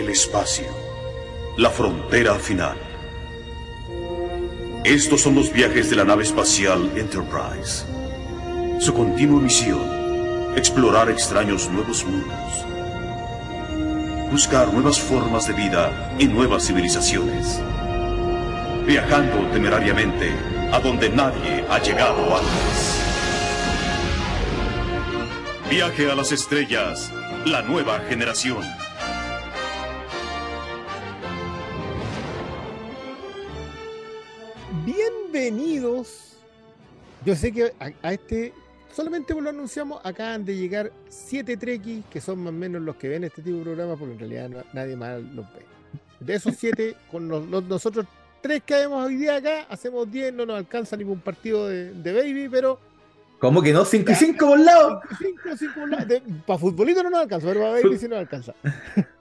El espacio. La frontera final. Estos son los viajes de la nave espacial Enterprise. Su continua misión, explorar extraños nuevos mundos. Buscar nuevas formas de vida y nuevas civilizaciones. Viajando temerariamente a donde nadie ha llegado antes. Viaje a las estrellas, la nueva generación. Yo sé que a, este solamente lo anunciamos, acaban de llegar siete trekkies, que son más o menos los que ven este tipo de programa, porque en realidad nadie más los ve. De esos siete, con nosotros tres que hemos hoy día acá, hacemos diez, no nos alcanza ningún partido de, baby, pero. ¿Cómo que no? ¿Cinco y cinco por un lado? Por lado. Para futbolito no nos alcanza, pero para baby sí nos alcanza.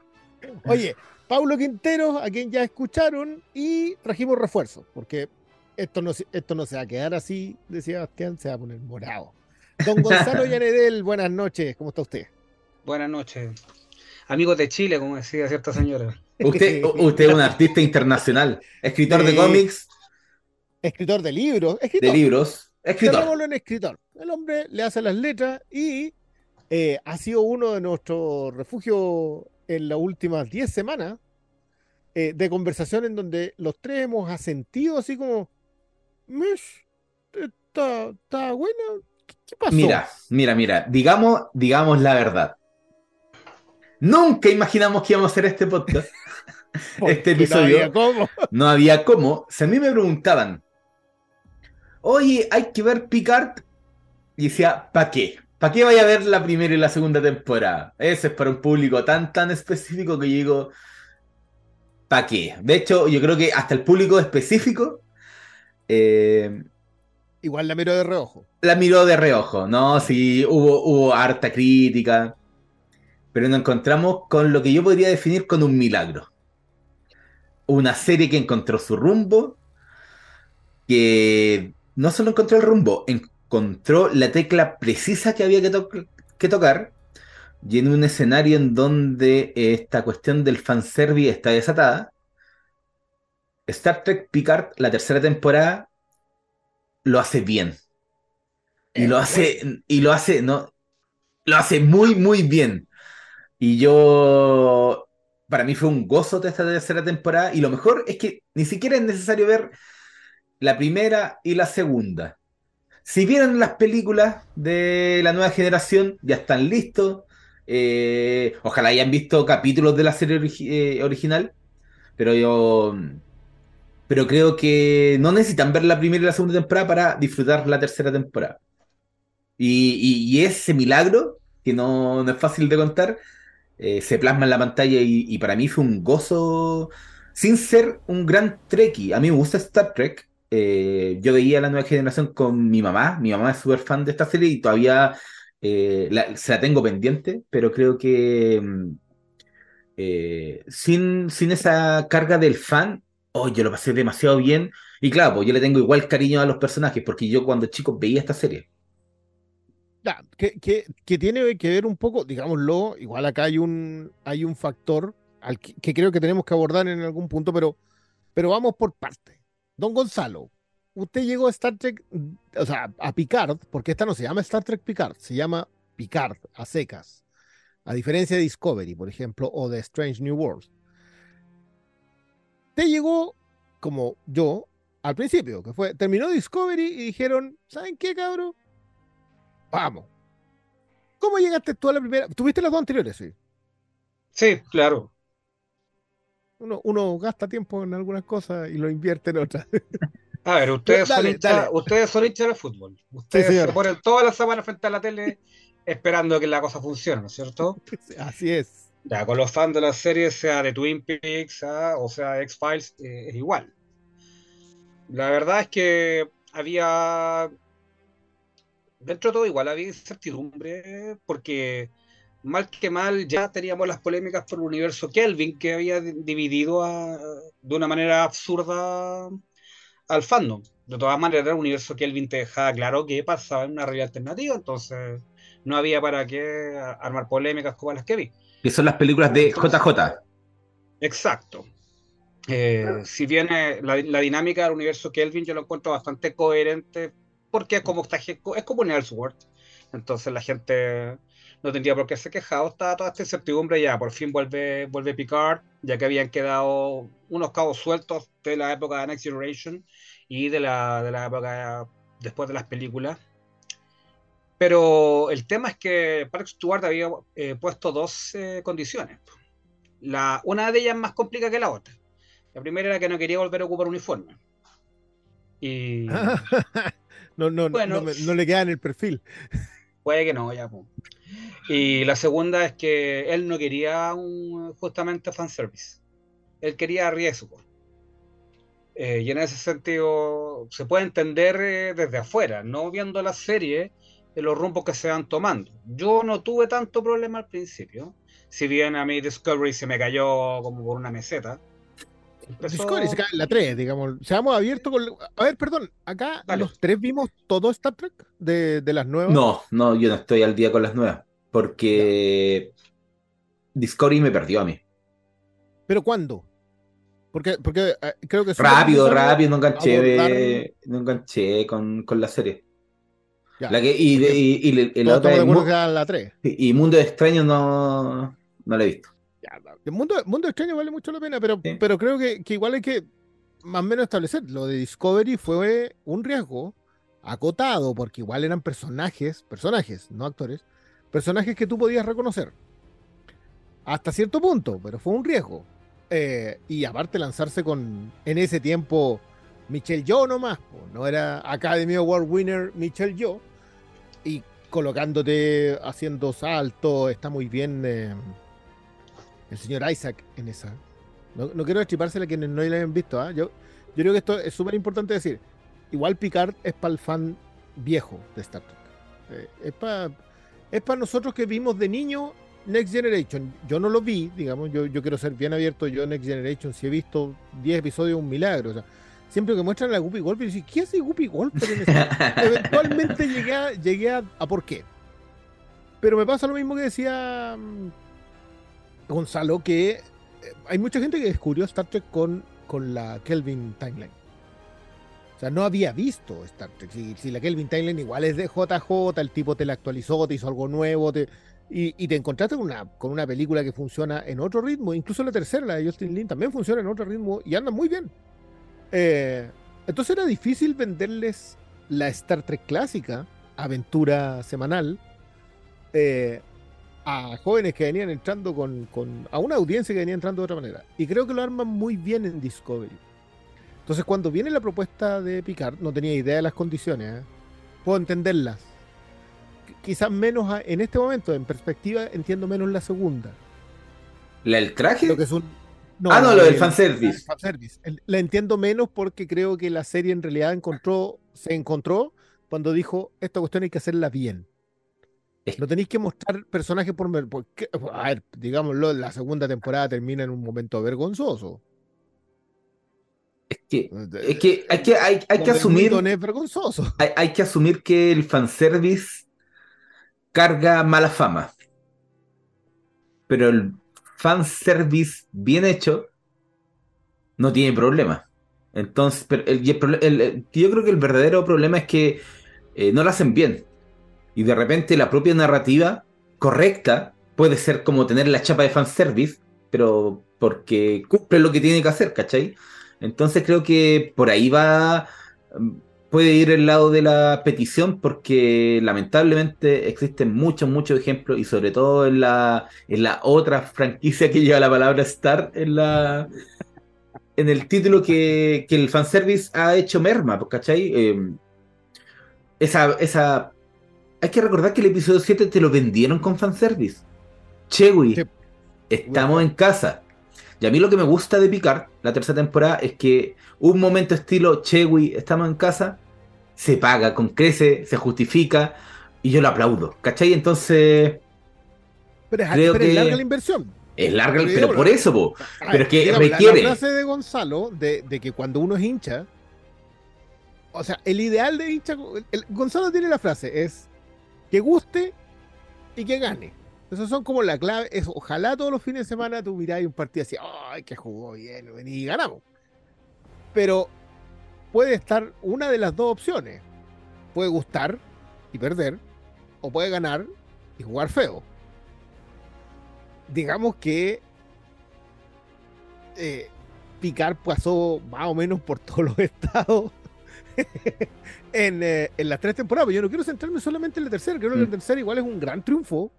Oye, Paulo Quintero, a quien ya escucharon, y trajimos refuerzos, porque esto no, esto no se va a quedar así, decía Bastián, se va a poner morado. Don Gonzalo Llanedel, buenas noches, ¿cómo está usted? Buenas noches. Amigos de Chile, como decía cierta señora. Usted, usted es un artista internacional, escritor de, cómics. Escritor de libros. de libros. Escritor. en escritor. El hombre le hace las letras y eh, ha sido uno de nuestros refugios en las últimas 10 semanas eh, de conversación en donde los tres hemos asentido así como, está, está buena, ¿qué pasó? Mira, mira, mira, digamos, digamos la verdad. Nunca imaginamos que íbamos a hacer este podcast. este episodio. No había cómo. No había cómo. Si a mí me preguntaban, oye, hay que ver Picard. Y decía, ¿para qué? ¿Para qué vaya a ver la primera y la segunda temporada? Ese es para un público tan, tan específico que yo digo, ¿para qué? De hecho, yo creo que hasta el público específico. Eh, Igual la miró de reojo. La miró de reojo, ¿no? Sí, hubo, hubo harta crítica. Pero nos encontramos con lo que yo podría definir con un milagro. Una serie que encontró su rumbo, que no solo encontró el rumbo, encontró la tecla precisa que había que, tocar, y en un escenario en donde esta cuestión del fanservice está desatada, Star Trek Picard, la tercera temporada, lo hace bien. Y lo hace, y lo hace, no, lo hace muy, muy bien. Y yo, para mí fue un gozo de esta tercera temporada. Y lo mejor es que ni siquiera es necesario ver la primera y la segunda. Si vieron las películas de la nueva generación, ya están listos. Eh, ojalá hayan visto capítulos de la serie eh, original. Pero yo. Pero creo que no necesitan ver la primera y la segunda temporada para disfrutar la tercera temporada. Y, ese milagro, que no, es fácil de contar, eh, se plasma en la pantalla y, para mí fue un gozo sin ser un gran Trekkie. A mí me gusta Star Trek. Eh, yo veía la nueva generación con mi mamá. Mi mamá es súper fan de esta serie y todavía eh, se la tengo pendiente, pero creo que mm, sin, sin esa carga del fan, oh, yo lo pasé demasiado bien. Y claro, pues yo le tengo igual cariño a los personajes porque yo cuando chico veía esta serie que, que, tiene que ver un poco, digámoslo, igual acá hay un, hay un factor al que, creo que tenemos que abordar en algún punto, pero, pero vamos por parte. Don Gonzalo, usted llegó a Star Trek, o sea, a Picard, porque esta no se llama Star Trek Picard, se llama Picard, a secas. A diferencia de Discovery, por ejemplo, o de Strange New Worlds. Usted llegó, como yo, al principio, que fue, terminó Discovery y dijeron, ¿saben qué, cabrón? Vamos. ¿Cómo llegaste tú a la primera? ¿Tuviste las dos anteriores? Sí. Sí, claro. Uno, gasta tiempo en algunas cosas y lo invierte en otras. A ver, ustedes, son, hinchas, ustedes son hinchas de fútbol. Ustedes se ponen todas las semanas frente a la tele esperando que la cosa funcione, ¿no es cierto? Así es. Con los fans de la serie, sea de Twin Peaks o sea X-Files, eh, es igual. La verdad es que había dentro de todo igual había incertidumbre porque mal que mal ya teníamos las polémicas por el universo Kelvin que había dividido de una manera absurda al fandom. De todas maneras, el universo Kelvin te dejaba claro que pasaba en una realidad alternativa, entonces no había para qué armar polémicas como las que vi. Que son las películas de JJ. Exacto. Eh, si bien eh, la, la, dinámica del universo Kelvin yo lo encuentro bastante coherente, porque es como, es como un Elseworld. Entonces la gente no tendría por qué ser quejado. Está toda esta incertidumbre ya. Por fin vuelve, vuelve Picard, ya que habían quedado unos cabos sueltos de la época de Next Generation y de la, de la época después de las películas. Pero el tema es que Park Stewart había eh, puesto dos eh, condiciones. La, una de ellas más complicada que la otra. La primera era que no quería volver a ocupar uniforme. Y. no, no, no, no, le queda en el perfil. Puede que no, ya. Y la segunda es que él no quería un, justamente fanservice. Él quería riesgo. Eh, y en ese sentido se puede entender eh, desde afuera, no viendo la serie, de los rumbos que se van tomando. Yo no tuve tanto problema al principio, si bien a mí Discovery se me cayó como por una meseta. Discovery se cae en la 3, digamos. Seamos abiertos con. A ver, perdón, acá los tres vimos todo Star Trek de, de, las nuevas. No, no, yo no estoy al día con las nuevas. Porque Discovery me perdió a mí. ¿Pero cuándo? Porque, porque eh, creo que... Rápido, rápido, no enganché, no enganché con, con la serie. La que, y, y, y, y la otra la 3. Y Mundo Extraño no, no la he visto. el mundo, mundo Extraño vale mucho la pena, pero, pero creo que, que, igual hay que más o menos establecer. Lo de Discovery fue un riesgo acotado, porque igual eran personajes, personajes, no actores, personajes que tú podías reconocer. Hasta cierto punto, pero fue un riesgo. Eh, y aparte lanzarse con, en ese tiempo, Michelle Yo nomás, no era Academy Award winner Michelle Yo, y colocándote, haciendo salto, está muy bien eh, el señor Isaac en esa. No, no quiero destripársela a quienes no la hayan visto. ¿ah? Yo, yo creo que esto es súper importante decir. Igual Picard es para el fan viejo de Star Trek. Eh, es para es para nosotros que vimos de niño Next Generation. Yo no lo vi, digamos, yo, yo quiero ser bien abierto. Yo Next Generation, si he visto 10 episodios, un milagro. O sea, siempre que muestran a Guppy Golper, yo ¿qué hace Guppy Golper? Eventualmente llegué, a, llegué a, por qué. Pero me pasa lo mismo que decía mm, Gonzalo, que eh, hay mucha gente que descubrió Star Trek con, con la Kelvin Timeline. O sea, no había visto Star Trek. Si, la Kelvin Timeline igual es de JJ, el tipo te la actualizó, te hizo algo nuevo, y, te encontraste con una, con una película que funciona en otro ritmo. Incluso la tercera, la de Justin Lin, también funciona en otro ritmo y anda muy bien. Eh, entonces era difícil venderles la Star Trek clásica, aventura semanal, eh, a jóvenes que venían entrando con, con, a una audiencia que venía entrando de otra manera. Y creo que lo arman muy bien en Discovery. Entonces, cuando viene la propuesta de Picard, no tenía idea de las condiciones. ¿eh? Puedo entenderlas. Quizás menos en este momento, en perspectiva, entiendo menos la segunda. ¿La el traje? Lo que es un, ah, no, lo del fanservice. fanservice. La entiendo menos porque creo que la serie en realidad encontró, se encontró cuando dijo, esta cuestión hay que hacerla bien. No tenéis que mostrar personajes por... Porque, a ver, digámoslo, la segunda temporada termina en un momento vergonzoso. Es que, es que hay que, hay, hay que asumir. vergonzoso. Hay, hay, que asumir que el fanservice carga mala fama. Pero el fanservice bien hecho no tiene problema. Entonces, pero el, el, yo creo que el verdadero problema es que eh, no lo hacen bien. Y de repente la propia narrativa correcta puede ser como tener la chapa de fanservice, pero porque cumple lo que tiene que hacer, ¿cachai? Entonces creo que por ahí va, puede ir el lado de la petición porque lamentablemente existen muchos, muchos ejemplos y sobre todo en la, en la otra franquicia que lleva la palabra Star en la... En el título que, que el fanservice ha hecho merma, ¿cachai? Eh, esa, esa... Hay que recordar que el episodio 7 te lo vendieron con fanservice. Chewie, estamos en casa. Y a mí lo que me gusta de Picard, la tercera temporada, es que un momento estilo Chewie, estamos en casa, se paga, con crece, se justifica, y yo lo aplaudo. ¿Cachai? Entonces. Pero es, creo que es larga la inversión. Es larga, pero, por eso, po. pero es que requiere. La, frase de Gonzalo, de, que cuando uno es hincha, o sea, el ideal de hincha, Gonzalo tiene la frase, es que guste y que gane. Esos son como la clave. Es, ojalá todos los fines de semana tú miráis un partido así, ¡ay, que jugó bien! Y ganamos. Pero puede estar una de las dos opciones. Puede gustar y perder, o puede ganar y jugar feo. Digamos que eh, Picar pasó más o menos por todos los estados en, eh, en, las tres temporadas. Yo no quiero centrarme solamente en la tercera, creo que la mm. tercera igual es un gran triunfo.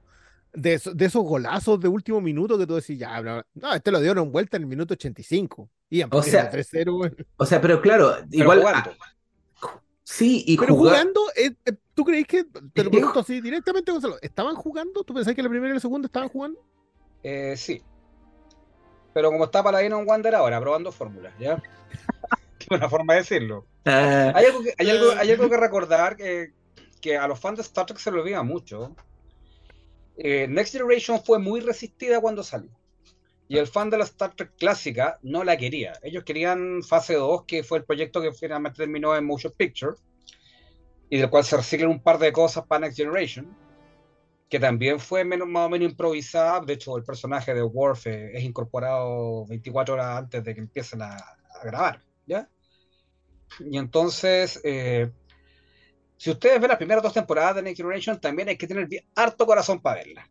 De, de, esos golazos de último minuto que tú decís, ya, no, este lo dieron vuelta en el minuto 85. Y o sea, 3-0. O sea, pero claro, igual. sí, y pero jugando, eh, eh, ¿tú crees que, te lo pregunto así directamente, Gonzalo, ¿estaban jugando? ¿Tú pensás que la primera y la segunda estaban jugando? Eh, sí. Pero como está para un Wander ahora, probando fórmulas, ¿ya? una forma de decirlo. Ah. hay, algo que, hay, algo, hay algo que recordar que, que a los fans de Star Trek se lo olvida mucho. Eh, Next Generation fue muy resistida cuando salió. Y el fan de la Star Trek clásica no la quería. Ellos querían Fase 2, que fue el proyecto que finalmente terminó en Motion Picture, y del cual se reciclan un par de cosas para Next Generation, que también fue menos, más o menos improvisada. De hecho, el personaje de Worf eh, es incorporado 24 horas antes de que empiecen a, grabar. ¿ya? Y entonces, eh, si ustedes ven las primeras dos temporadas de Next Generation, también hay que tener harto corazón para verla.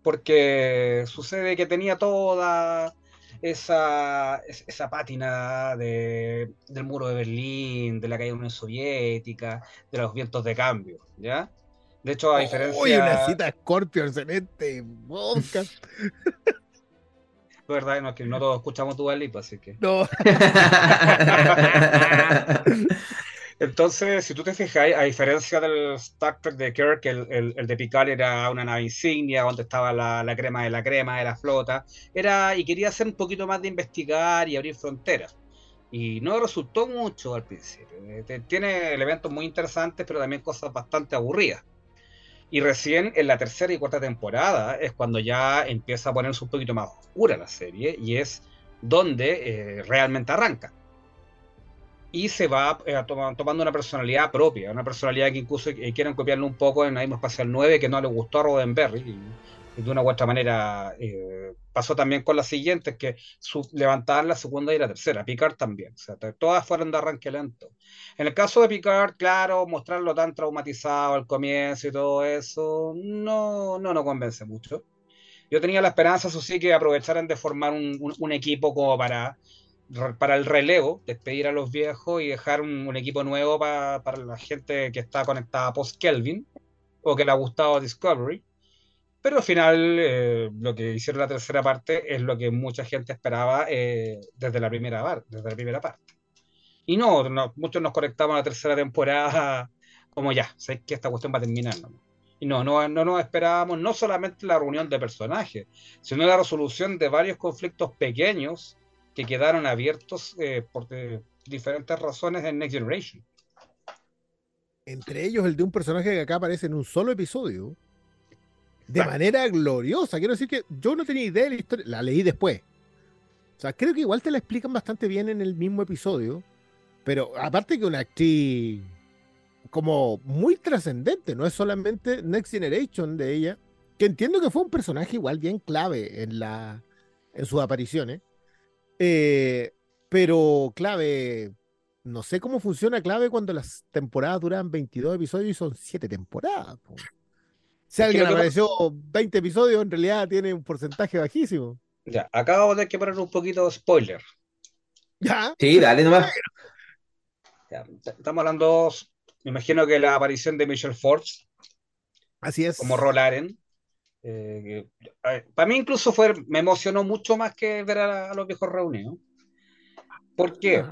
Porque sucede que tenía toda esa, esa pátina de, del muro de Berlín, de la caída de la Unión Soviética, de los vientos de cambio, ¿ya? De hecho, a diferencia... Uy, una cita Scorpions en este podcast. verdad, no, que no todos escuchamos tu Lipa, así que. No. Entonces, si tú te fijas, a diferencia del Star Trek de Kirk, el, el, de Picard era una nave insignia, donde estaba la, crema de la crema de la flota, era y quería hacer un poquito más de investigar y abrir fronteras. Y no resultó mucho al principio. Eh, tiene elementos muy interesantes, pero también cosas bastante aburridas. Y recién en la tercera y cuarta temporada es cuando ya empieza a ponerse un poquito más oscura la serie y es donde eh, realmente arranca. Y se va eh, tomando una personalidad propia, una personalidad que incluso eh, quieren copiarlo un poco en Aimo Espacial 9, que no le gustó a Roddenberry. Y, de una u otra manera eh, pasó también con las siguientes, que su, levantaban la segunda y la tercera, Picard también, o sea, todas fueron de arranque lento. En el caso de Picard, claro, mostrarlo tan traumatizado al comienzo y todo eso, no, no nos convence mucho. Yo tenía la esperanza, eso sí, que aprovecharan de formar un, un, equipo como para, para el relevo, despedir a los viejos y dejar un, un equipo nuevo para, para la gente que está conectada post-Kelvin o que le ha gustado Discovery pero al final, eh, lo que hicieron la tercera parte es lo que mucha gente esperaba eh, desde, la primera, desde la primera parte. Y no, muchos nos conectamos a la tercera temporada como ya, sé que esta cuestión va a terminar. Y no, no, no nos esperábamos no solamente la reunión de personajes, sino la resolución de varios conflictos pequeños que quedaron abiertos eh, por diferentes razones en Next Generation. Entre ellos el de un personaje que acá aparece en un solo episodio, de manera gloriosa. Quiero decir que yo no tenía idea de la historia, la leí después. O sea, creo que igual te la explican bastante bien en el mismo episodio, pero aparte que una actriz como muy trascendente, no es solamente Next Generation de ella, que entiendo que fue un personaje igual bien clave en, la, en sus apariciones, eh, pero clave, no sé cómo funciona clave cuando las temporadas duran 22 episodios y son 7 temporadas. Si alguien apareció 20 episodios, en realidad tiene un porcentaje bajísimo. Ya, acabo de que poner un poquito de spoiler. Ya. Sí, dale nomás. estamos hablando, me imagino que la aparición de Michelle Forbes. Así es. Como Rolaren. Eh, para mí incluso fue, me emocionó mucho más que ver a, los viejos reunidos. ¿Por qué?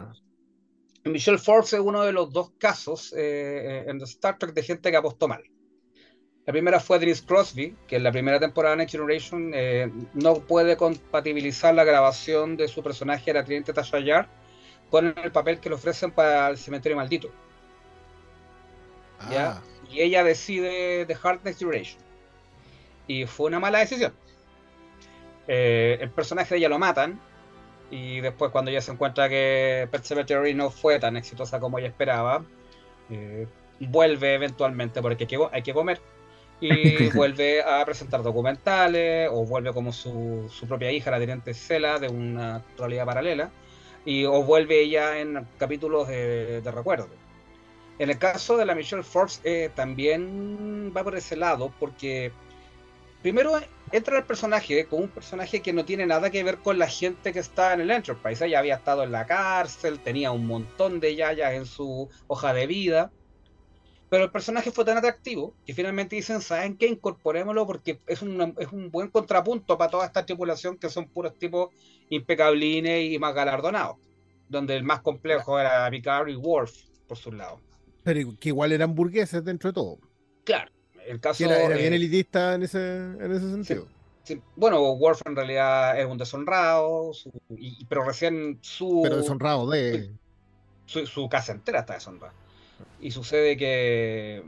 Michelle Forbes es uno de los dos casos eh, en Star Trek de gente que apostó mal. La primera fue Denise Crosby, que en la primera temporada de Next Generation eh, no puede compatibilizar la grabación de su personaje, la teniente Tasha Yar, con el papel que le ofrecen para el cementerio maldito. Ah. Y ella decide dejar Next Generation. Y fue una mala decisión. Eh, el personaje de ella lo matan. Y después, cuando ella se encuentra que Cemetery no fue tan exitosa como ella esperaba, eh, vuelve eventualmente porque hay que comer y vuelve a presentar documentales o vuelve como su, su propia hija, la teniente Cela, de una actualidad paralela, y o vuelve ella en capítulos de, de recuerdo. En el caso de la Michelle Forbes eh, también va por ese lado porque primero entra el personaje como un personaje que no tiene nada que ver con la gente que está en el Enterprise. Ella había estado en la cárcel, tenía un montón de yayas en su hoja de vida. Pero el personaje fue tan atractivo que finalmente dicen, ¿saben qué? Incorporémoslo porque es un, es un buen contrapunto para toda esta tripulación que son puros tipos impecablines y más galardonados. Donde el más complejo era Picard y Worf, por su lado. Pero que igual eran burgueses dentro de todo. Claro, el caso... Era, era bien eh, elitista en ese, en ese sentido. sí, bueno, Worf en realidad es un deshonrado, su- y- pero recién su... Pero deshonrado de... su, su casa entera está deshonrada. Y sucede que,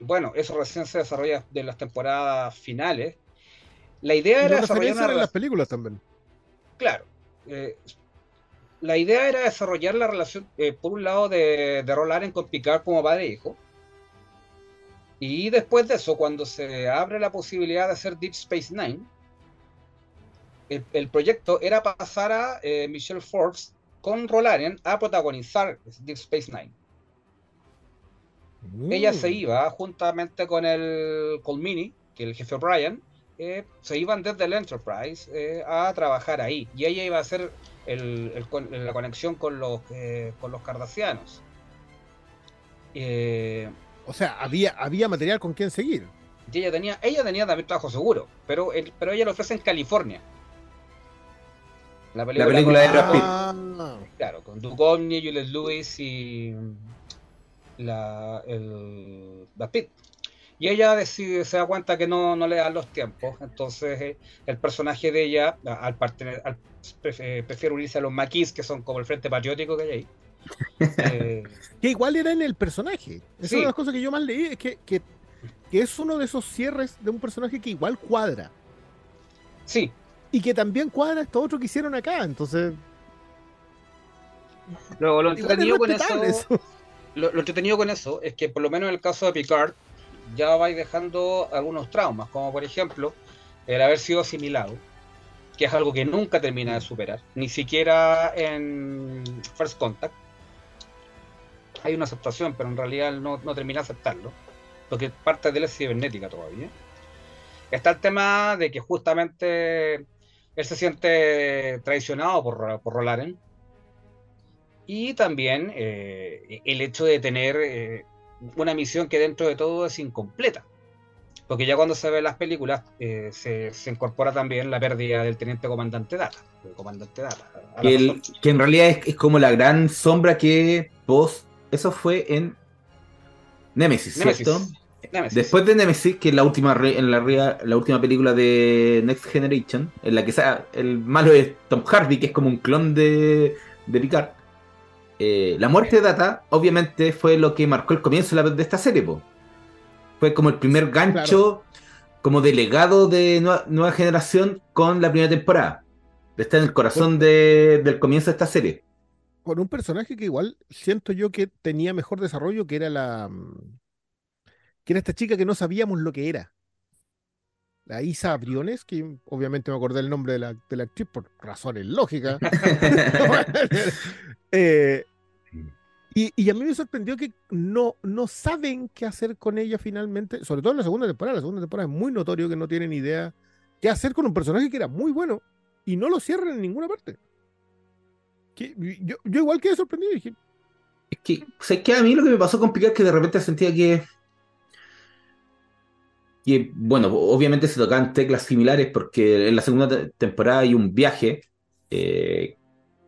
bueno, eso recién se desarrolla de las temporadas finales. La idea era desarrollar referencian una en las películas también. Claro. eh, la idea era desarrollar la relación, eh, por un lado, de, de Rolaren con Picard como padre e hijo. Y después de eso, cuando se abre la posibilidad de hacer Deep Space Nine, el, el proyecto era pasar a eh, Michelle Forbes con Rolaren a protagonizar Deep Space Nine. Ella se Mm. iba juntamente con el Colmini, que el jefe O'Brien, eh, se iban desde el Enterprise eh, a trabajar ahí. Y ella iba a hacer el- el con- la conexión con los, con los cardasianos. Eh, O sea, había, había material con quien seguir. y ella tenía, ella tenía también trabajo seguro, pero, el- pero ella lo ofrece en California. La película, película de Brad Pitt. Ah, Claro, con Duchovny, Juliette Lewis y la, el Brad Pitt. Y ella decide, se da cuenta que no, no le dan los tiempos. Entonces eh, el personaje de ella, al, al- eh, prefiere unirse a los maquis, que son como el frente patriótico que hay ahí. Eh, que igual era en el personaje. Esa es Sí. una de las cosas que yo más leí, es que, que, que es uno de esos cierres de un personaje que igual cuadra. sí, Y que también cuadra esto otro que hicieron acá. Entonces, lo, lo entretenido con eso. lo, lo entretenido con eso es que por lo menos en el caso de Picard ya vais dejando algunos traumas, como por ejemplo el haber sido asimilado, que es algo que nunca termina de superar, ni siquiera en First Contact. Hay una aceptación, pero en realidad no, no termina de aceptarlo, porque parte de él es cibernética todavía. Está el tema de que justamente él se siente traicionado por, por Rolaren, y también eh, el hecho de tener eh, una misión que dentro de todo es incompleta. Porque ya cuando se ven las películas eh, se, se incorpora también la pérdida del teniente comandante Data. del comandante Data el- que en realidad es, es como la gran sombra que post. Eso fue en Nemesis, Nemesis. ¿cierto? Nemesis. Después de Nemesis, que es la última re- en la, la última película de Next Generation, en la que el malo es Tom Hardy, que es como un clon de, de Picard. eh, la muerte de Data, obviamente, fue lo que marcó el comienzo de, esta serie. po. Fue como el primer gancho, como delegado de nueva, nueva generación con la primera temporada. Está en el corazón de- del comienzo de esta serie. Con un personaje que igual siento yo que tenía mejor desarrollo, que era la. mm, que era esta chica que no sabíamos lo que era. La Isa Briones, que obviamente me acordé el nombre de la, de la actriz por razones lógicas. Eh, y, y a mí me sorprendió que no, no saben qué hacer con ella finalmente, sobre todo en la segunda temporada. La segunda temporada es muy notorio que no tienen idea qué hacer con un personaje que era muy bueno y no lo cierran en ninguna parte. Yo, yo igual quedé sorprendido y Es que, o sea, es que a mí lo que me pasó con Picard es que de repente sentía que. que, bueno, obviamente se tocaban teclas similares porque en la segunda te- temporada hay un viaje eh,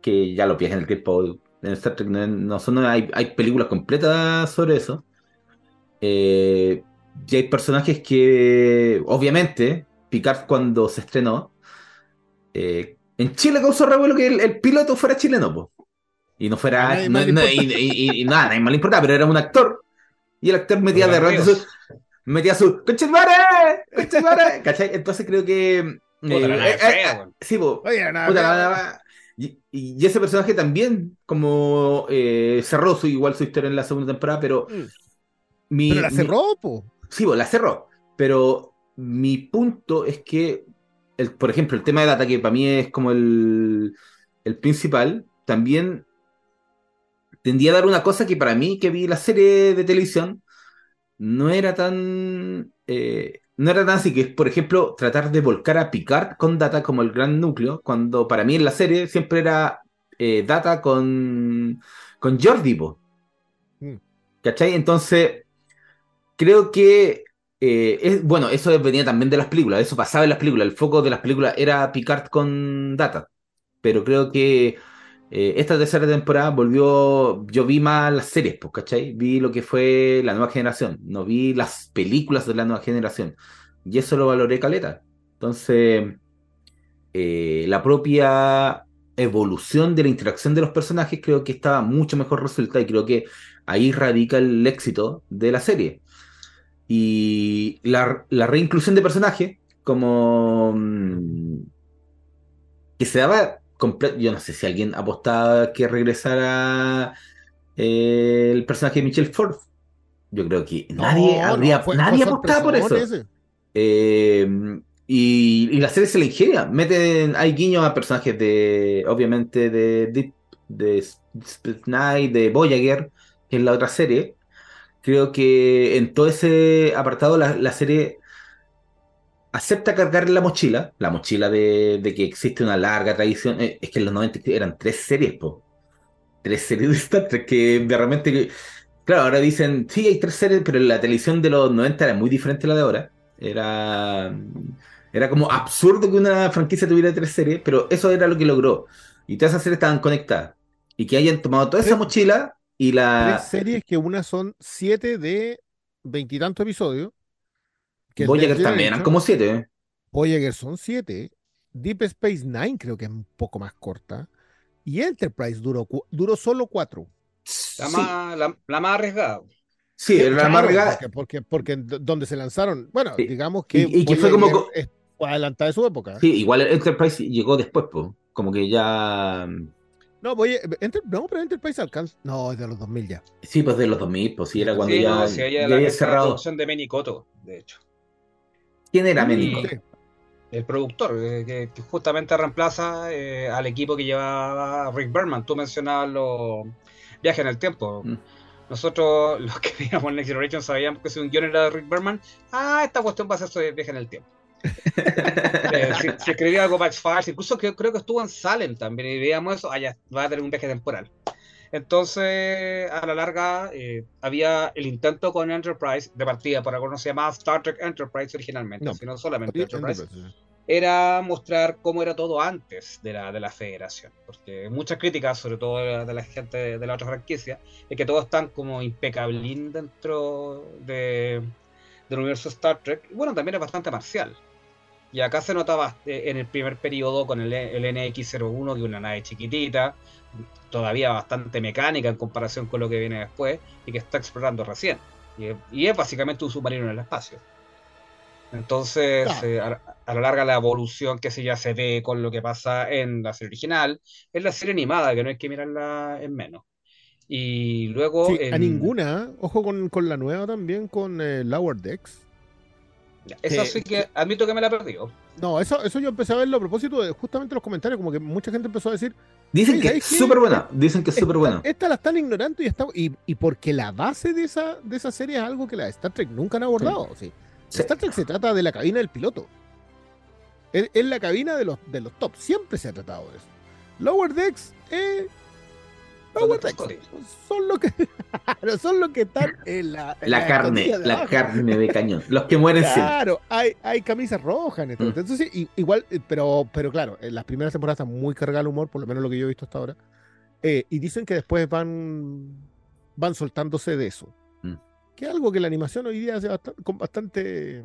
que ya los viajes en el tiempo en Star Trek no, no. Hay, hay películas completas sobre eso. Eh, y hay personajes que, obviamente, Picard cuando se estrenó, eh, en Chile causó revuelo que el, el piloto fuera chileno, po. Y no fuera. no- no- y, y- y- nada, nadie más le importaba, pero era un actor. Y el actor metía de repente su. Metía su. ¡Conchetumare! ¡Conchetumare! ¿Cachai? Entonces creo que. Eh, eh, eh, sí, po. y, ese personaje también, como eh, cerró su, igual su historia en la segunda temporada, pero Mm. mi, pero la mi- cerró, po. sí, po, la cerró. pero mi punto es que, el, por ejemplo, el tema de data, que para mí es como el, el principal, también tendía a dar una cosa que para mí, que vi la serie de televisión, no era tan. eh, no era tan así, que es, por ejemplo, tratar de volcar a Picard con Data como el gran núcleo, cuando para mí en la serie siempre era eh, Data con, con Jordi. Mm. ¿Cachai? Entonces, creo que. Eh, es, bueno, eso venía también de las películas, eso pasaba en las películas, el foco de las películas era Picard con Data. Pero creo que eh, esta tercera temporada volvió, yo vi más las series, pues, ¿cachai? Vi lo que fue la nueva generación, no vi las películas de la nueva generación. Y eso lo valoré caleta. Entonces, eh, la propia evolución de la interacción de los personajes creo que estaba mucho mejor resuelta y creo que ahí radica el éxito de la serie. Y la, la reinclusión de personajes, como mm, que se daba comple- yo no sé si alguien apostaba que regresara eh, el personaje de Michelle Ford. Yo creo que nadie No, habría, no, fue- nadie fue apostaba por eso. Eh, y, y la serie se la ingenia. Meten, hay guiños a personajes de, obviamente, de Deep, de Night, de Voyager, que es la otra serie. Creo que en todo ese apartado la, la serie acepta cargar la mochila, la mochila de, de que existe una larga tradición. Eh, es que en los 90 eran tres series, po. Tres series de Star Trek que de repente. Claro, ahora dicen, sí, hay tres series, pero la televisión de los 90 era muy diferente a la de ahora. Era, era como absurdo que una franquicia tuviera tres series, pero eso era lo que logró. Y todas esas series estaban conectadas. Y que hayan tomado toda esa mochila y la. Tres series que una son siete de veintitantos episodios. que Voyager también eran como siete. ¿eh? Voyager son siete. Deep Space Nine creo que es un poco más corta. Y Enterprise duró, duró solo cuatro. La, Sí, más, la, la más arriesgada. sí, era la más regada. Porque, porque, donde se lanzaron, bueno, Sí. digamos que, Y- y que fue como adelantada de su época. Sí, igual el Enterprise llegó después, pues. Como que ya. No, Voyager- Enter- no, pero Enterprise alcanza. No, es de los 2000 ya. Sí, pues de los 2000, pues sí, era cuando Sí, ya, no, sí, ella ya la, había cerrado. producción de Menicoto, de hecho. ¿Quién era Ménico? sí. El productor, eh, que, que justamente reemplaza eh, al equipo que llevaba Rick Berman. Tú mencionabas los viajes en el tiempo. Mm. Nosotros, los que veíamos Next Generation, sabíamos que si un guion era de Rick Berman, ah, esta cuestión va a ser sobre viaje en el tiempo. Eh, si, si escribía algo para X-Files, incluso que, creo que estuvo en Salem también, y veíamos eso, ya, va a tener un viaje temporal. Entonces, a la larga, eh, había el intento con Enterprise, de partida, por algo no se llamaba Star Trek Enterprise originalmente, No, sino solamente Enterprise, Enterprise. era mostrar cómo era todo antes de la, de la federación. Porque muchas críticas, sobre todo de la, de la gente de, de la otra franquicia, es que todos están como impecablín dentro de, del universo Star Trek. Y bueno, también es bastante marcial. Y acá se notaba eh, en el primer periodo con el, el NX-01, que es una nave chiquitita, todavía bastante mecánica en comparación con lo que viene después, y que está explorando recién. Y, es- y es básicamente un submarino en el espacio. Entonces, Claro. eh, a, a la larga, la evolución que se ya se ve con lo que pasa en la serie original, es la serie animada, que no hay que mirarla en menos. Y luego. Sí, a ninguna. Ojo con, con la nueva también, con eh, Lower Decks. Esa sí que admito que me la he perdido. No, eso, eso yo empecé a verlo a propósito de justamente los comentarios, como que mucha gente empezó a decir, Dicen que ¿sabes es súper buena. Dicen que es súper buena. esta la están ignorando y, está, y, y porque la base de esa, de esa serie es algo que la de Star Trek nunca han abordado. sí. Sí. Star Trek se trata de la cabina del piloto. Es, es la cabina de los, de los top. Siempre se ha tratado de eso. Lower Decks, eh, Son los que son los que están en la, en La carne, la abajo. carne de cañón. Los que mueren siempre. Claro, hay, hay camisas rojas en esto. Mm. Entonces, sí, igual, eh, pero, pero claro, en las primeras temporadas están muy cargadas el humor, por lo menos lo que yo he visto hasta ahora. Eh, y dicen que después van, van soltándose de eso. Mm. Que es algo que la animación hoy día hace bastante, con bastante.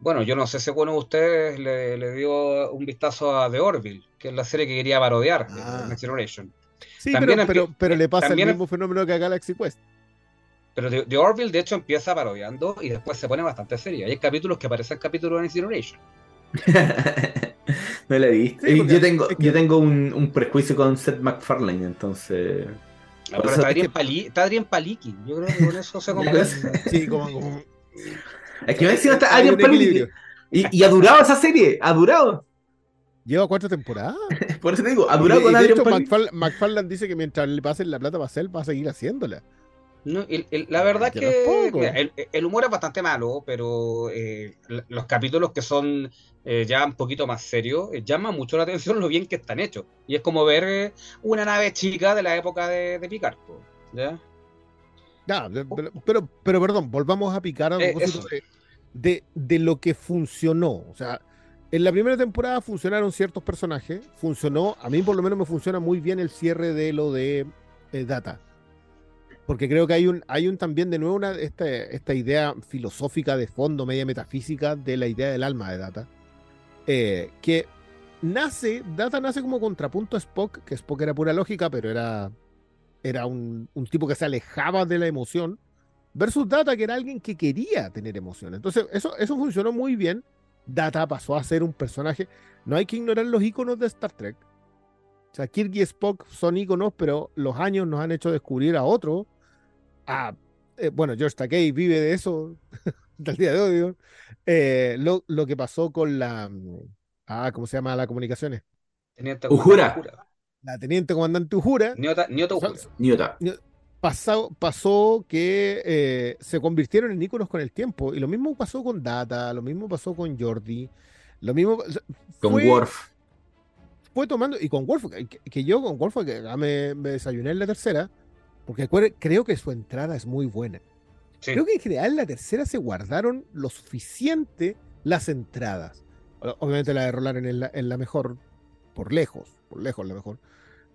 Bueno, yo no sé si alguno de ustedes le, le dio un vistazo a The Orville, que es la serie que quería parodiar, eh, Ah. Next Generation. Sí, También pero, pero, le pasa también el mismo fenómeno que a Galaxy Quest. Pero The, The Orville, de hecho, empieza parodiando y después se pone bastante seria. Hay capítulos que parecen capítulos de Next Generation. no la he visto. Sí, yo tengo, es que- yo tengo un, un prejuicio con Seth MacFarlane, entonces. Ah, pero está es Adrián, que- Pali- está Adrián Palikin. Yo creo que con eso se compensa. Sí, como, como- Es que me decía hasta Adrian equilibrio. Y, y ha durado esa serie, ha durado. Lleva cuatro temporadas. Por eso te digo, ha durado con y de Adrian hecho. McFarl- McFarland dice que mientras le pasen la plata para hacer, va a seguir haciéndola. No, el- el- la verdad Que mira, el, el humor es bastante malo, pero eh, los capítulos que son eh, ya un poquito más serios eh, llaman mucho la atención lo bien que están hechos. Y es como ver eh, una nave chica de la época de, de Picard. ¿ya? Pero, pero, pero perdón, volvamos a picar a propósito de, de, de lo que funcionó. O sea, en la primera temporada funcionaron ciertos personajes. Funcionó, a mí por lo menos me funciona muy bien el cierre de lo de eh, Data. Porque creo que hay un, hay un también de nuevo una, esta, esta idea filosófica de fondo, media metafísica de la idea del alma de Data. eh, que nace, Data nace como contrapunto a Spock, que Spock era pura lógica, pero era, era un, un tipo que se alejaba de la emoción, versus Data, que era alguien que quería tener emociones. Entonces, eso, eso funcionó muy bien. Data pasó a ser un personaje. No hay que ignorar los iconos de Star Trek. O sea, Kirk y Spock son iconos, pero los años nos han hecho descubrir a otro. A, eh, bueno, George Takei vive de eso hasta el día de hoy. Eh, lo, lo que pasó con la. mm, Ah, ¿cómo se llama la comunicaciones? Teniente Uhura. Uhura. La teniente comandante Ujura. Niota, Niota Uhura. Newta. Pasó, pasó que eh, se convirtieron en íconos con el tiempo. Y lo mismo pasó con Data, lo mismo pasó con Jordi, lo mismo Con fue, Worf. fue tomando, y con Wolf, que, que yo con Wolf que me, me desayuné en la tercera, porque creo que su entrada es muy buena. Sí. Creo que en general en la tercera se guardaron lo suficiente las entradas. Obviamente la de Roland es la, es la mejor, por lejos, por lejos la mejor.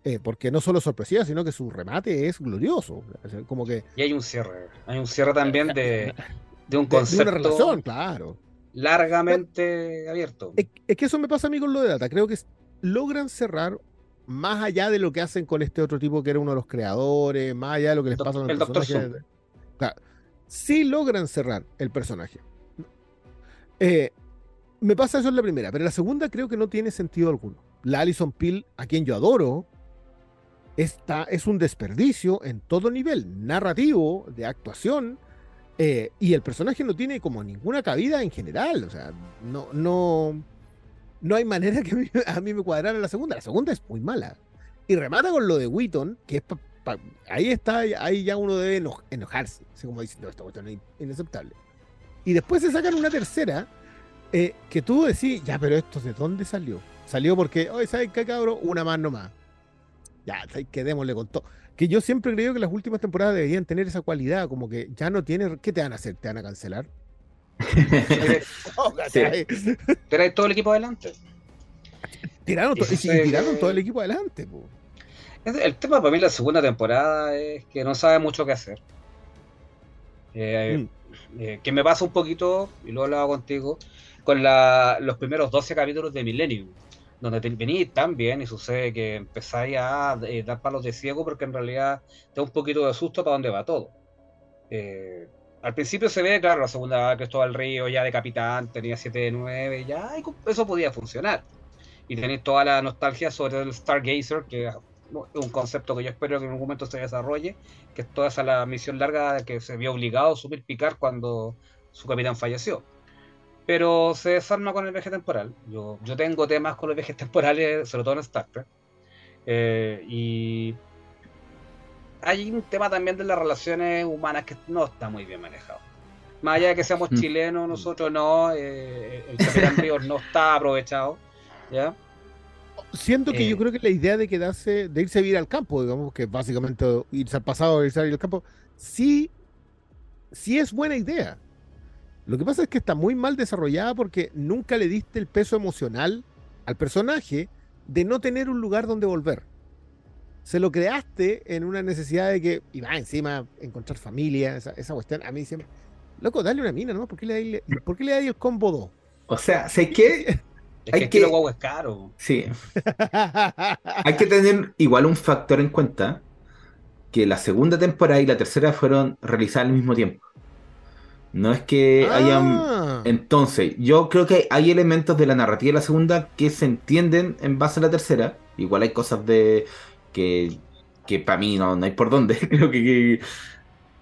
Eh, porque no solo es sorpresiva, sino que su remate es glorioso. Como que Y hay un cierre. Hay un cierre también de, de un de, de concepto una relación, claro. largamente abierto. Es, es que eso me pasa a mí con lo de Data. Creo que logran cerrar más allá de lo que hacen con este otro tipo que era uno de los creadores, más allá de lo que les pasa con el, el personaje. Claro, sí logran cerrar el personaje. Eh, me pasa eso en la primera, pero en la segunda creo que no tiene sentido alguno. La Alison Peel, a quien yo adoro, es un desperdicio en todo nivel, narrativo, de actuación, eh, y el personaje no tiene como ninguna cabida en general. O sea, no, no, no hay manera que a mí, me cuadrara la segunda. La segunda es muy mala. Y remata con lo de Wheaton, que ahí está, ahí ya uno debe eno- enojarse. Así como diciendo, esta cuestión es in- inaceptable. Y después se sacan una tercera, eh, que tú decís, ya, pero esto de dónde salió? Salió porque, oye, ¿sabes qué, cabrón? Una más nomás. Ya, ¿sabes qué? Démosle con todo. Que yo siempre creo que las últimas temporadas deberían tener esa cualidad, como que ya no tiene. ¿Qué te van a hacer? ¿Te van a cancelar? Oh, todo el equipo adelante. Tiraron, to- sí, todo el equipo adelante. po. El tema para mí la segunda temporada es que no sabe mucho qué hacer. Eh, eh, que me pasa un poquito, y lo he hablado contigo, con la- los primeros 12 capítulos de Millennium, donde te venís tan bien y sucede que empezáis a eh, dar palos de ciego porque en realidad te da un poquito de susto para dónde va todo. Eh, al principio se ve, claro, la segunda Cristóbal Río ya de capitán, tenía 7 de 9, ya y eso podía funcionar. Y tenéis toda la nostalgia sobre el Stargazer, que es un concepto que yo espero que en algún momento se desarrolle, que es toda esa la misión larga que se vio obligado a asumir Picard cuando su capitán falleció. Pero se desarma con el viaje temporal. Yo, yo tengo temas con los viajes temporales, sobre todo en Star Trek. Eh, y hay un tema también de las relaciones humanas que no está muy bien manejado. Más allá de que seamos Mm. chilenos, nosotros no, eh, el capitán Ríos no está aprovechado. ¿ya? Siento que Eh. yo creo que la idea de quedarse, de irse a vivir al campo, digamos, que básicamente irse al pasado, irse a vivir al campo, sí, sí es buena idea. Lo que pasa es que está muy mal desarrollada porque nunca le diste el peso emocional al personaje de no tener un lugar donde volver. Se lo creaste en una necesidad de que, y va encima, encontrar familia, esa, esa cuestión. A mí siempre, loco, dale una mina, ¿no? ¿Por qué le dais ¿por qué le dais el combo 2? O sea, ¿sabes qué? Es Hay que, que- lo guau es caro. Sí. Hay que tener igual un factor en cuenta que la segunda temporada y la tercera fueron realizadas al mismo tiempo. No es que hayan... Ah. Entonces, yo creo que hay elementos de la narrativa de la segunda que se entienden en base a la tercera. Igual hay cosas de que, que para mí no, no hay por dónde. Creo que, que-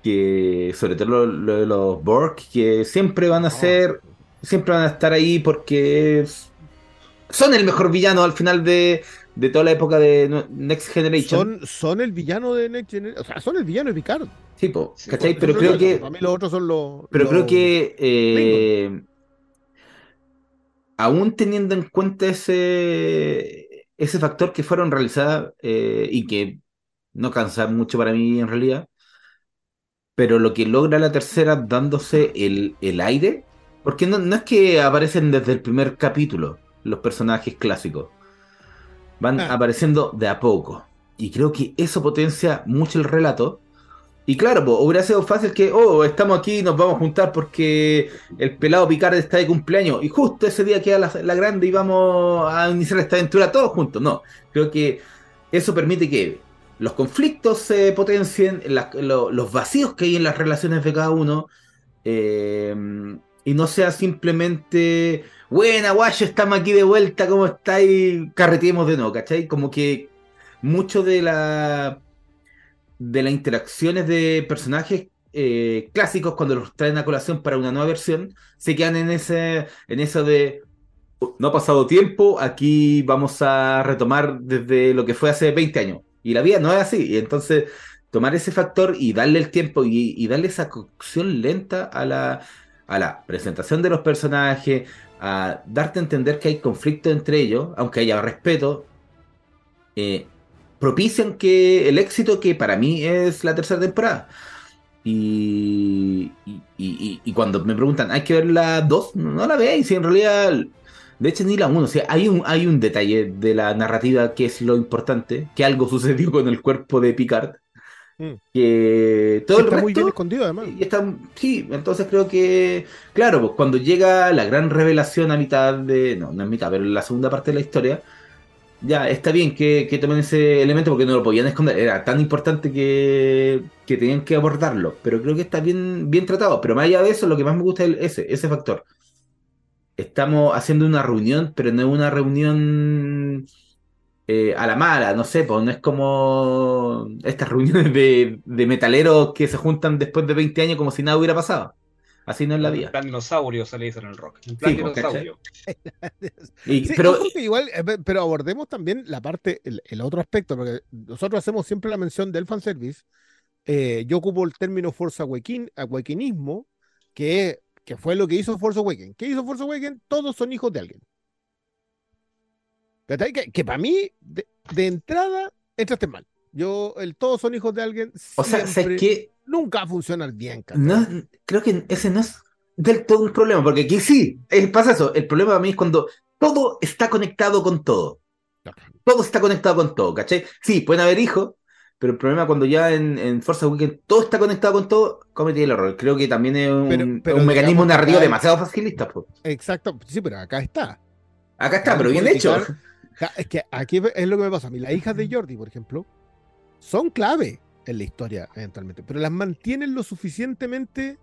que sobre todo lo, lo de los Borg, que siempre van a Oh. ser, siempre van a estar ahí porque es- son el mejor villano al final de, de toda la época de Next Generation. Son, son el villano de Next Generation. O sea, son el villano de Picard. Sí, po, Sí, ¿cachai? po, Pero creo que, Para mí los otros son los. pero los- creo que eh, aún teniendo en cuenta ese, ese factor que fueron realizadas eh, y que no cansa mucho para mí en realidad, pero lo que logra la tercera dándose el, el aire, porque no, no es que aparecen desde el primer capítulo los personajes clásicos, van Ah. apareciendo de a poco, y creo que eso potencia mucho el relato. Y claro, pues, hubiera sido fácil que, oh, estamos aquí y nos vamos a juntar porque el pelado Picard está de cumpleaños y justo ese día queda la, la grande y vamos a iniciar esta aventura todos juntos. No, creo que eso permite que los conflictos se potencien, la- lo- los vacíos que hay en las relaciones de cada uno eh, y no sea simplemente, buena, guayo, estamos aquí de vuelta, ¿cómo estáis? Carreteemos de nuevo, ¿cachai? Como que mucho de la de las interacciones de personajes eh, clásicos cuando los traen a colación para una nueva versión se quedan en ese en eso de "Oh, no ha pasado tiempo aquí vamos a retomar desde lo que fue hace 20 años y la vida no es así y entonces tomar ese factor y darle el tiempo y, y darle esa cocción lenta a la a la presentación de los personajes a darte a entender que hay conflicto entre ellos aunque haya respeto eh, propician que el éxito que para mí es la tercera temporada. Y, y, cuando me preguntan, ¿hay que ver la 2? No, no la veis, si en realidad, de hecho ni la 1. O sea, hay un, hay un detalle de la narrativa que es lo importante, que algo sucedió con el cuerpo de Picard. Mm. Que todo Sí, el está muy resto- bien escondido, además. y está, sí, entonces creo que, claro, pues cuando llega la gran revelación a mitad de, no, no es mitad, pero en la segunda parte de la historia, ya está bien que, que tomen ese elemento porque no lo podían esconder, era tan importante que, que tenían que abordarlo, pero creo que está bien, bien tratado, pero más allá de eso, lo que más me gusta es ese, ese factor. Estamos haciendo una reunión, pero no es una reunión eh, a la mala, no sé, pues no es como estas reuniones de, de metaleros que se juntan después de 20 años como si nada hubiera pasado. Así no es la En vida. plan dinosaurio se le dice en el rock. En plan Sí, dinosaurio. Y- Sí, pero igual, eh, pe- pero abordemos también la parte, el, el otro aspecto, porque nosotros hacemos siempre la mención del fanservice. Eh, yo ocupo el término Force Awaken, Awakenismo, que, que fue lo que hizo Force Awaken. ¿Qué hizo Force Awaken? Todos son hijos de alguien. Que, que para mí, de, de entrada, entraste mal. Yo, el todos son hijos de alguien, o sea, ¿sabes qué? nunca va a funcionar bien. No, creo que ese no es del todo un problema, porque aquí sí, pasa eso. El problema para mí es cuando todo está conectado con todo. Todo está conectado con todo, ¿cachai? Sí, pueden haber hijos, pero el problema cuando ya en, en Forza Weekend todo está conectado con todo, cometí el error. Creo que también es un, Pero- pero un mecanismo que narrativo demasiado facilista. po. Exacto, sí, pero acá está. Acá está, pero bien hecho. Es que aquí es lo que me pasa a mí. Las hijas de Jordi, por ejemplo, son clave en la historia eventualmente, pero las mantienen lo suficientemente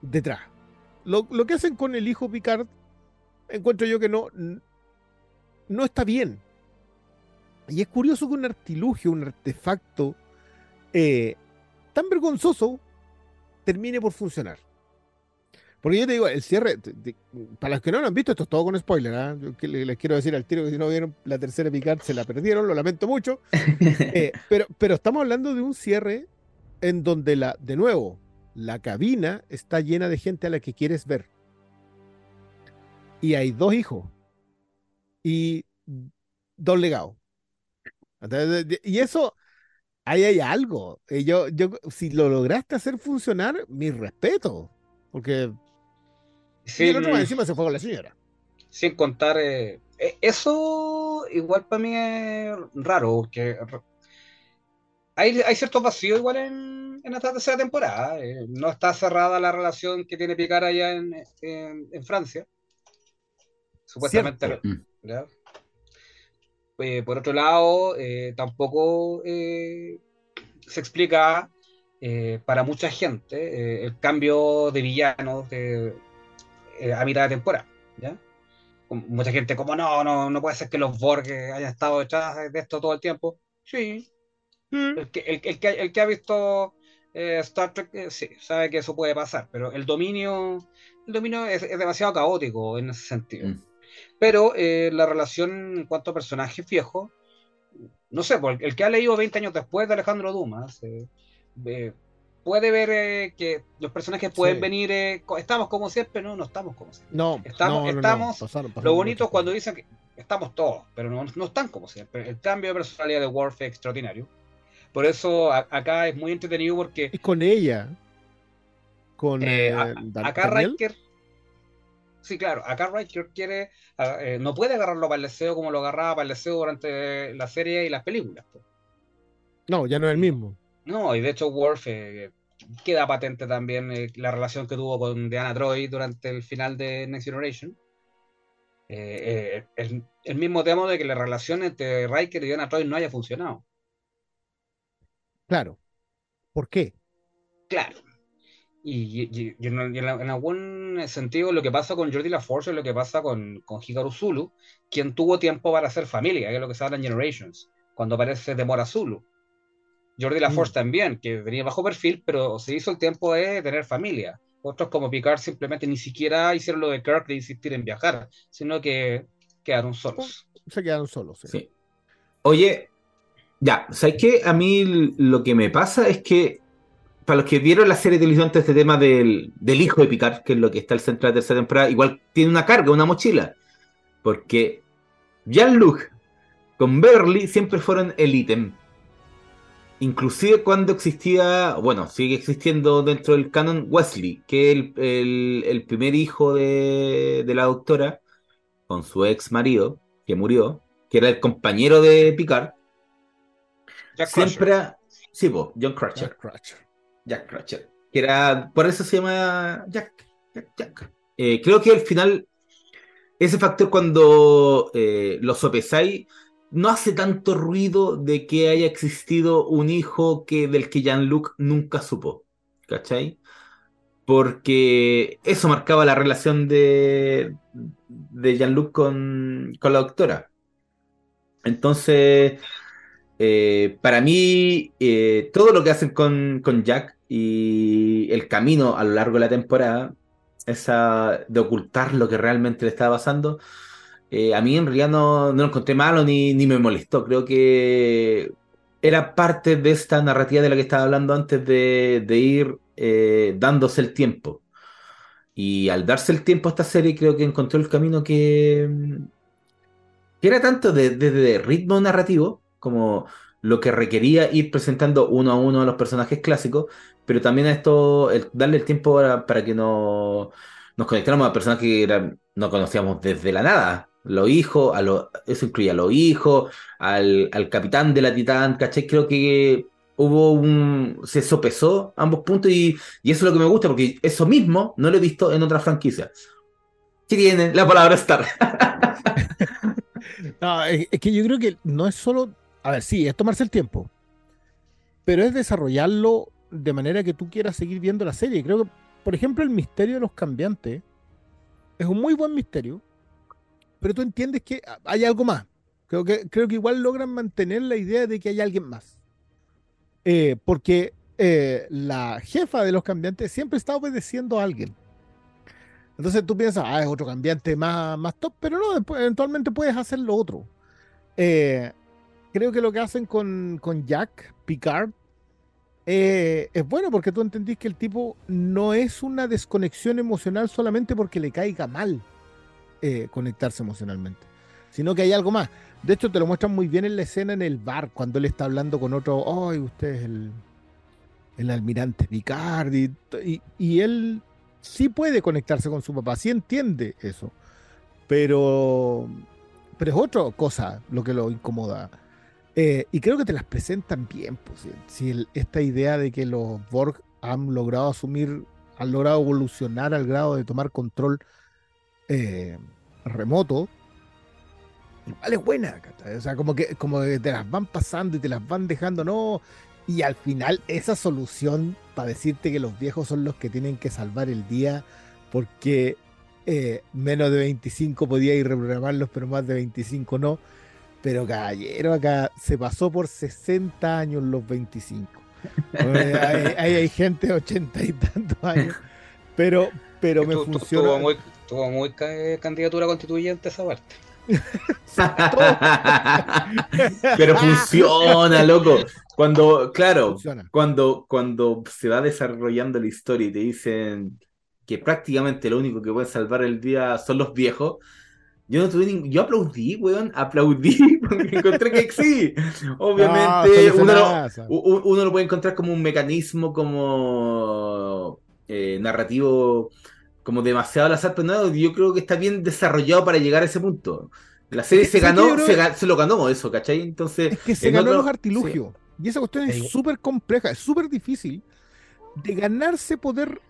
detrás. Lo, lo que hacen con el hijo Picard, encuentro yo que no, no está bien. Y es curioso que un artilugio, un artefacto eh, tan vergonzoso termine por funcionar. Porque yo te digo, el cierre, te- te- para los que no lo han visto, esto es todo con spoiler, le- les quiero decir al tiro que si no vieron la tercera Picard se la perdieron, lo lamento mucho. Eh, pero, pero estamos hablando de un cierre en donde la, de nuevo, la cabina está llena de gente a la que quieres ver. Y hay dos hijos y dos legados. Y eso, ahí hay algo. Eh, Yo, yo, si lo lograste hacer funcionar, mi respeto. Porque y el otro más encima se fue con la señora. sin contar eh, eh, eso igual para mí es raro porque hay, hay cierto vacío igual en, en esta tercera temporada eh, no está cerrada la relación que tiene Picard allá en, en- en Francia supuestamente. ¿ya? Eh, por otro lado eh, tampoco se explica para mucha gente el cambio de villanos de, eh, a mitad de temporada ¿ya? Mucha gente como no, no, no puede ser que los Borg hayan estado detrás de esto todo el tiempo. Sí. El que, el, el que, el que ha visto eh, Star Trek eh, sí, sabe que eso puede pasar, pero el dominio, el dominio es, es demasiado caótico en ese sentido. Mm. Pero eh, la relación en cuanto a personajes viejos, no sé, por el que ha leído 20 años después de Alejandro Dumas, eh, eh, puede ver eh, que los personajes pueden Sí. venir, eh, estamos como siempre, no, no estamos como siempre. No, Estamos- no, no, no, estamos- pasaron- pasaron Lo bonito es cuando dicen que estamos todos, pero no, no están como siempre. El cambio de personalidad de Worf es extraordinario. Por eso a- acá es muy entretenido porque Es con ella. Con Eh, eh, a- acá. Riker. Sí, claro, acá Riker quiere. eh, no puede agarrarlo para el deseo como lo agarraba para el deseo durante la serie y las películas. No, ya no es el mismo. No, y de hecho, Worf eh, queda patente también eh, la relación que tuvo con Diana Troy durante el final de Next Generation. Eh, eh, el, el mismo tema de que la relación entre Riker y Diana Troy no haya funcionado. Claro. ¿Por qué? Claro. Y, y- y en, en- algún sentido lo que pasa con Jordi LaForce es lo que pasa con, con Hikaru Zulu, quien tuvo tiempo para hacer familia, que es lo que se habla en Generations, cuando aparece Demora Zulu. Jordi LaForce Mm. también, que venía bajo perfil, pero se hizo el tiempo de tener familia. Otros como Picard simplemente ni siquiera hicieron lo de Kirk de insistir en viajar, sino que quedaron solos. Se quedaron solos. sí. Sí. Oye, ya, ¿sabes qué? A mí lo que me pasa es que, para los que vieron la serie de televisión, este tema del, del hijo de Picard, que es lo que está al centro de la tercera temporada, igual tiene una carga, una mochila. Porque Jean-Luc con Beverly siempre fueron el ítem. Inclusive cuando existía, bueno, sigue existiendo dentro del canon Wesley, que es el, el- el primer hijo de, de la doctora, con su ex marido, que murió, que era el compañero de Picard, Jack Crusher. siempre... Sí, po, John Crutcher. Jack Crusher. Jack Crutcher. Que era, por eso se llama Jack. Jack, Jack. Eh, creo que al final, ese factor cuando eh, lo sopesáis, no hace tanto ruido de que haya existido un hijo que, del que Jean-Luc nunca supo. ¿Cachai? Porque eso marcaba la relación de, de Jean-Luc con, la doctora. Entonces, eh, para mí, eh, todo lo que hacen con, con Jack y el camino a lo largo de la temporada, esa de ocultar lo que realmente le estaba pasando, eh, a mí en realidad no, no lo encontré malo ni, ni me molestó. Creo que era parte de esta narrativa de la que estaba hablando antes de, de ir eh, dándose el tiempo. Y al darse el tiempo a esta serie, creo que encontró el camino que, que era tanto de, de- de ritmo narrativo como lo que requería ir presentando uno a uno a los personajes clásicos, pero también a esto, el darle el tiempo para, para que no, nos conectáramos a personajes que no conocíamos desde la nada. Los hijos, a los, eso incluía a los hijos, al, al capitán de la Titán, ¿cachai? Creo que hubo un. se sopesó ambos puntos y, y eso es lo que me gusta, porque eso mismo no lo he visto en otras franquicias. ¿Qué tiene la palabra Star? No, es que yo creo que no es solo, a ver, sí, es tomarse el tiempo, pero es desarrollarlo de manera que tú quieras seguir viendo la serie. Creo que, por ejemplo, el misterio de los cambiantes es un muy buen misterio, pero tú entiendes que hay algo más. Creo que, creo que igual logran mantener la idea de que hay alguien más. Eh, porque eh, la jefa de los cambiantes siempre está obedeciendo a alguien. Entonces tú piensas, ah, es otro cambiante más, más top, pero no, eventualmente puedes hacer lo otro. Eh, creo que lo que hacen con, con Jack Picard es bueno porque tú entendís que el tipo no es una desconexión emocional solamente porque le caiga mal eh, conectarse emocionalmente, sino que hay algo más. De hecho, te lo muestran muy bien en la escena en el bar, cuando él está hablando con otro, ay, usted es el, el almirante Picard, y, y- él sí puede conectarse con su papá, sí entiende eso, pero, pero es otra cosa lo que lo incomoda. Eh, y creo que te las presentan bien, pues, si, esta idea de que los Borg han logrado asumir, han logrado evolucionar al grado de tomar control eh, remoto, igual es buena. O sea, como que, como que te las van pasando y te las van dejando, no. Y al final, esa solución para decirte que los viejos son los que tienen que salvar el día, porque eh, menos de 25 podía ir reprogramarlos, pero más de 25 no. Pero caballero, acá se pasó por 60 años los 25. Oye, Ahí hay, hay gente de ochenta y tantos años. Pero, pero me. Tuvo muy, tuvo muy ca- eh, candidatura constituyente esa parte. Pero funciona, loco. Cuando, claro, Funciona. cuando, cuando se va desarrollando la historia y te dicen que prácticamente lo único que puede salvar el día son los viejos, yo no tuve ningún- yo aplaudí, weón, aplaudí porque encontré que sí. Obviamente uno, lo, uno lo puede encontrar como un mecanismo como eh, narrativo como demasiado al azar, pero no, yo creo que está bien desarrollado para llegar a ese punto. La serie Es se ganó, creo se, ga- se lo ganó eso, ¿cachai? Entonces, Es que se en ganó otro- los artilugios. Y esa cuestión es Igual- súper compleja, es súper difícil de ganarse poder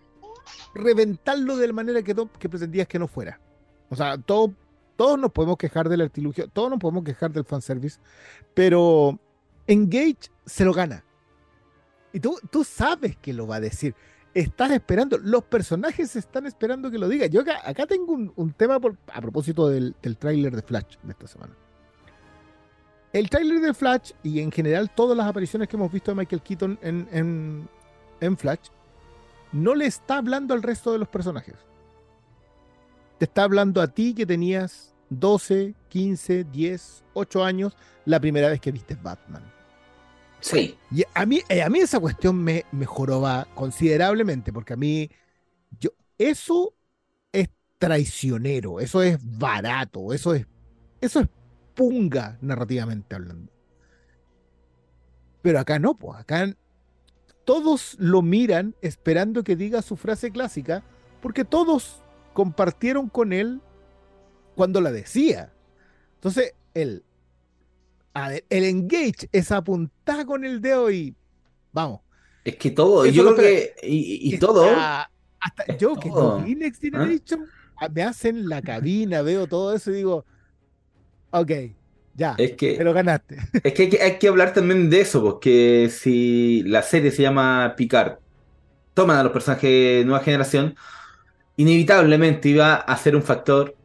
reventarlo de la manera que, que pretendías que no fuera. O sea, todo- todos nos podemos quejar del artilugio, todos nos podemos quejar del fanservice, pero Engage se lo gana. Y tú, tú sabes que lo va a decir. Estás esperando, los personajes están esperando que lo diga. Yo acá, acá tengo un, tema a propósito del, del tráiler de Flash de esta semana. El tráiler de Flash y en general todas las apariciones que hemos visto de Michael Keaton en Flash no le está hablando al resto de los personajes. Te está hablando a ti que tenías 12, 15, 10, 8 años la primera vez que viste Batman. Sí. Y a mí, eh, a mí esa cuestión me, me joroba considerablemente, porque a mí, yo, eso es traicionero, eso es barato, eso es, eso es punga narrativamente hablando. Pero acá no, pues acá todos lo miran esperando que diga su frase clásica, porque todos compartieron con él cuando la decía. Entonces, el, a ver, el engage es apuntar con el dedo y vamos. Es que todo, Eso yo lo creo que, y, todo, hasta yo que no vi Next Generation, a- me hacen la cabina, veo todo eso y digo, ok, ya, es que, pero ganaste. es que hay, que hay que hablar también de eso, porque si la serie se llama Picard, toman a los personajes de nueva generación, inevitablemente iba a ser un factor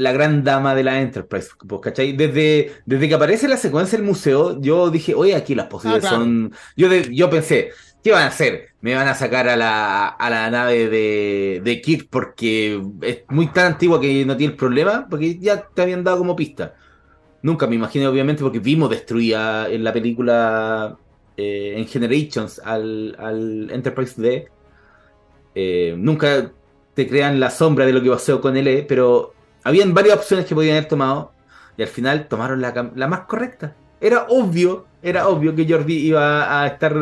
la gran dama de la Enterprise, pues, ¿cachai? Desde, desde que aparece la secuencia del museo, yo dije, oye, aquí las posibilidades Ah, claro. son... Yo, de- yo pensé, ¿qué van a hacer? Me van a sacar a la, a la nave de, de Kirk porque es muy tan antigua que no tiene problema, porque ya te habían dado como pista. Nunca me imaginé, obviamente, porque vimos destruida en la película eh, en Generations al, al Enterprise D. Eh, nunca te crean la sombra de lo que pasó con él, pero habían varias opciones que podían haber tomado y al final tomaron la, la más correcta. Era obvio, era obvio que Jordi iba a estar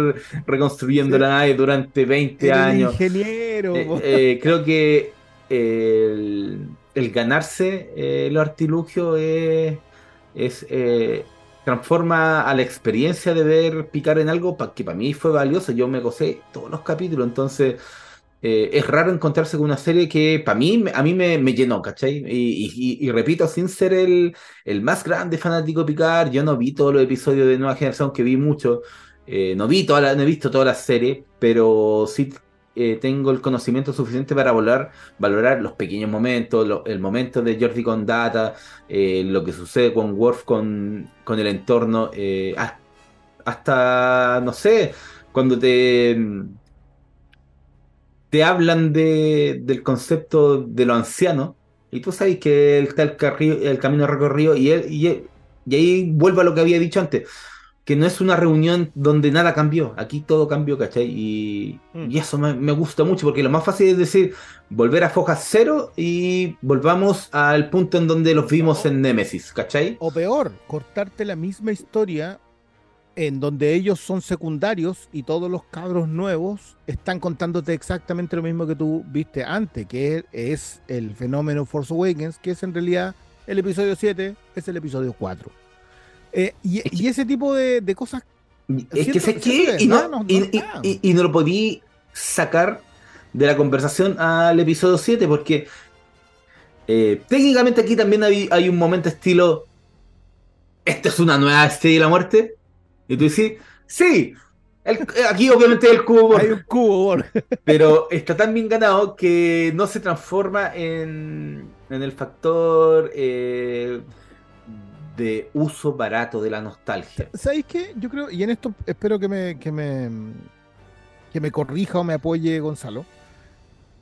reconstruyendo Sí. la nave durante 20 Era años. ingeniero. Eh, eh, creo que el, el ganarse eh, los artilugios es, es, eh, transforma a la experiencia de ver picar en algo pa- que para mí fue valioso. Yo me gocé todos los capítulos, entonces eh, es raro encontrarse con una serie que para mí a mí me, me llenó, ¿cachai? Y, repito, sin ser el, el más grande fanático de Picard, yo no vi todos los episodios de Nueva Generación, que vi mucho. Eh, no vi toda la- no he visto toda la serie, pero sí eh, tengo el conocimiento suficiente para valorar, valorar los pequeños momentos, lo- el momento de Jordi con Data, eh, lo que sucede con Worf con, con el entorno, has- hasta, no sé, cuando te, te hablan de, del concepto de lo anciano, y tú sabes que está el, carri- el camino recorrido, y, él, y, él- y ahí vuelvo a lo que había dicho antes, que no es una reunión donde nada cambió, aquí todo cambió, ¿cachai? Y, Mm. y eso me, me gusta mucho, porque lo más fácil es decir, volver a foja cero y volvamos al punto en donde los vimos en Nemesis, ¿cachai? O peor, cortarte la misma historia en donde ellos son secundarios y todos los cabros nuevos están contándote exactamente lo mismo que tú viste antes, que es el fenómeno Force Awakens, que es en realidad el episodio 7, es el episodio 4. Eh, y, Es que- y ese tipo de, de cosas Es que sé que y no, verdad no- no y, y- está. y- y no lo podí sacar de la conversación al episodio 7 porque eh, técnicamente aquí también hay, hay un momento estilo ¿Esto es una nueva estrella de la muerte? Y tú dices, sí, el- aquí obviamente el cubo, hay un cubo, pero está tan bien ganado que no se transforma en, en el factor eh, de uso barato de la nostalgia. ¿Sabéis qué? Yo creo, y en esto espero que me, que me, que me corrija o me apoye Gonzalo.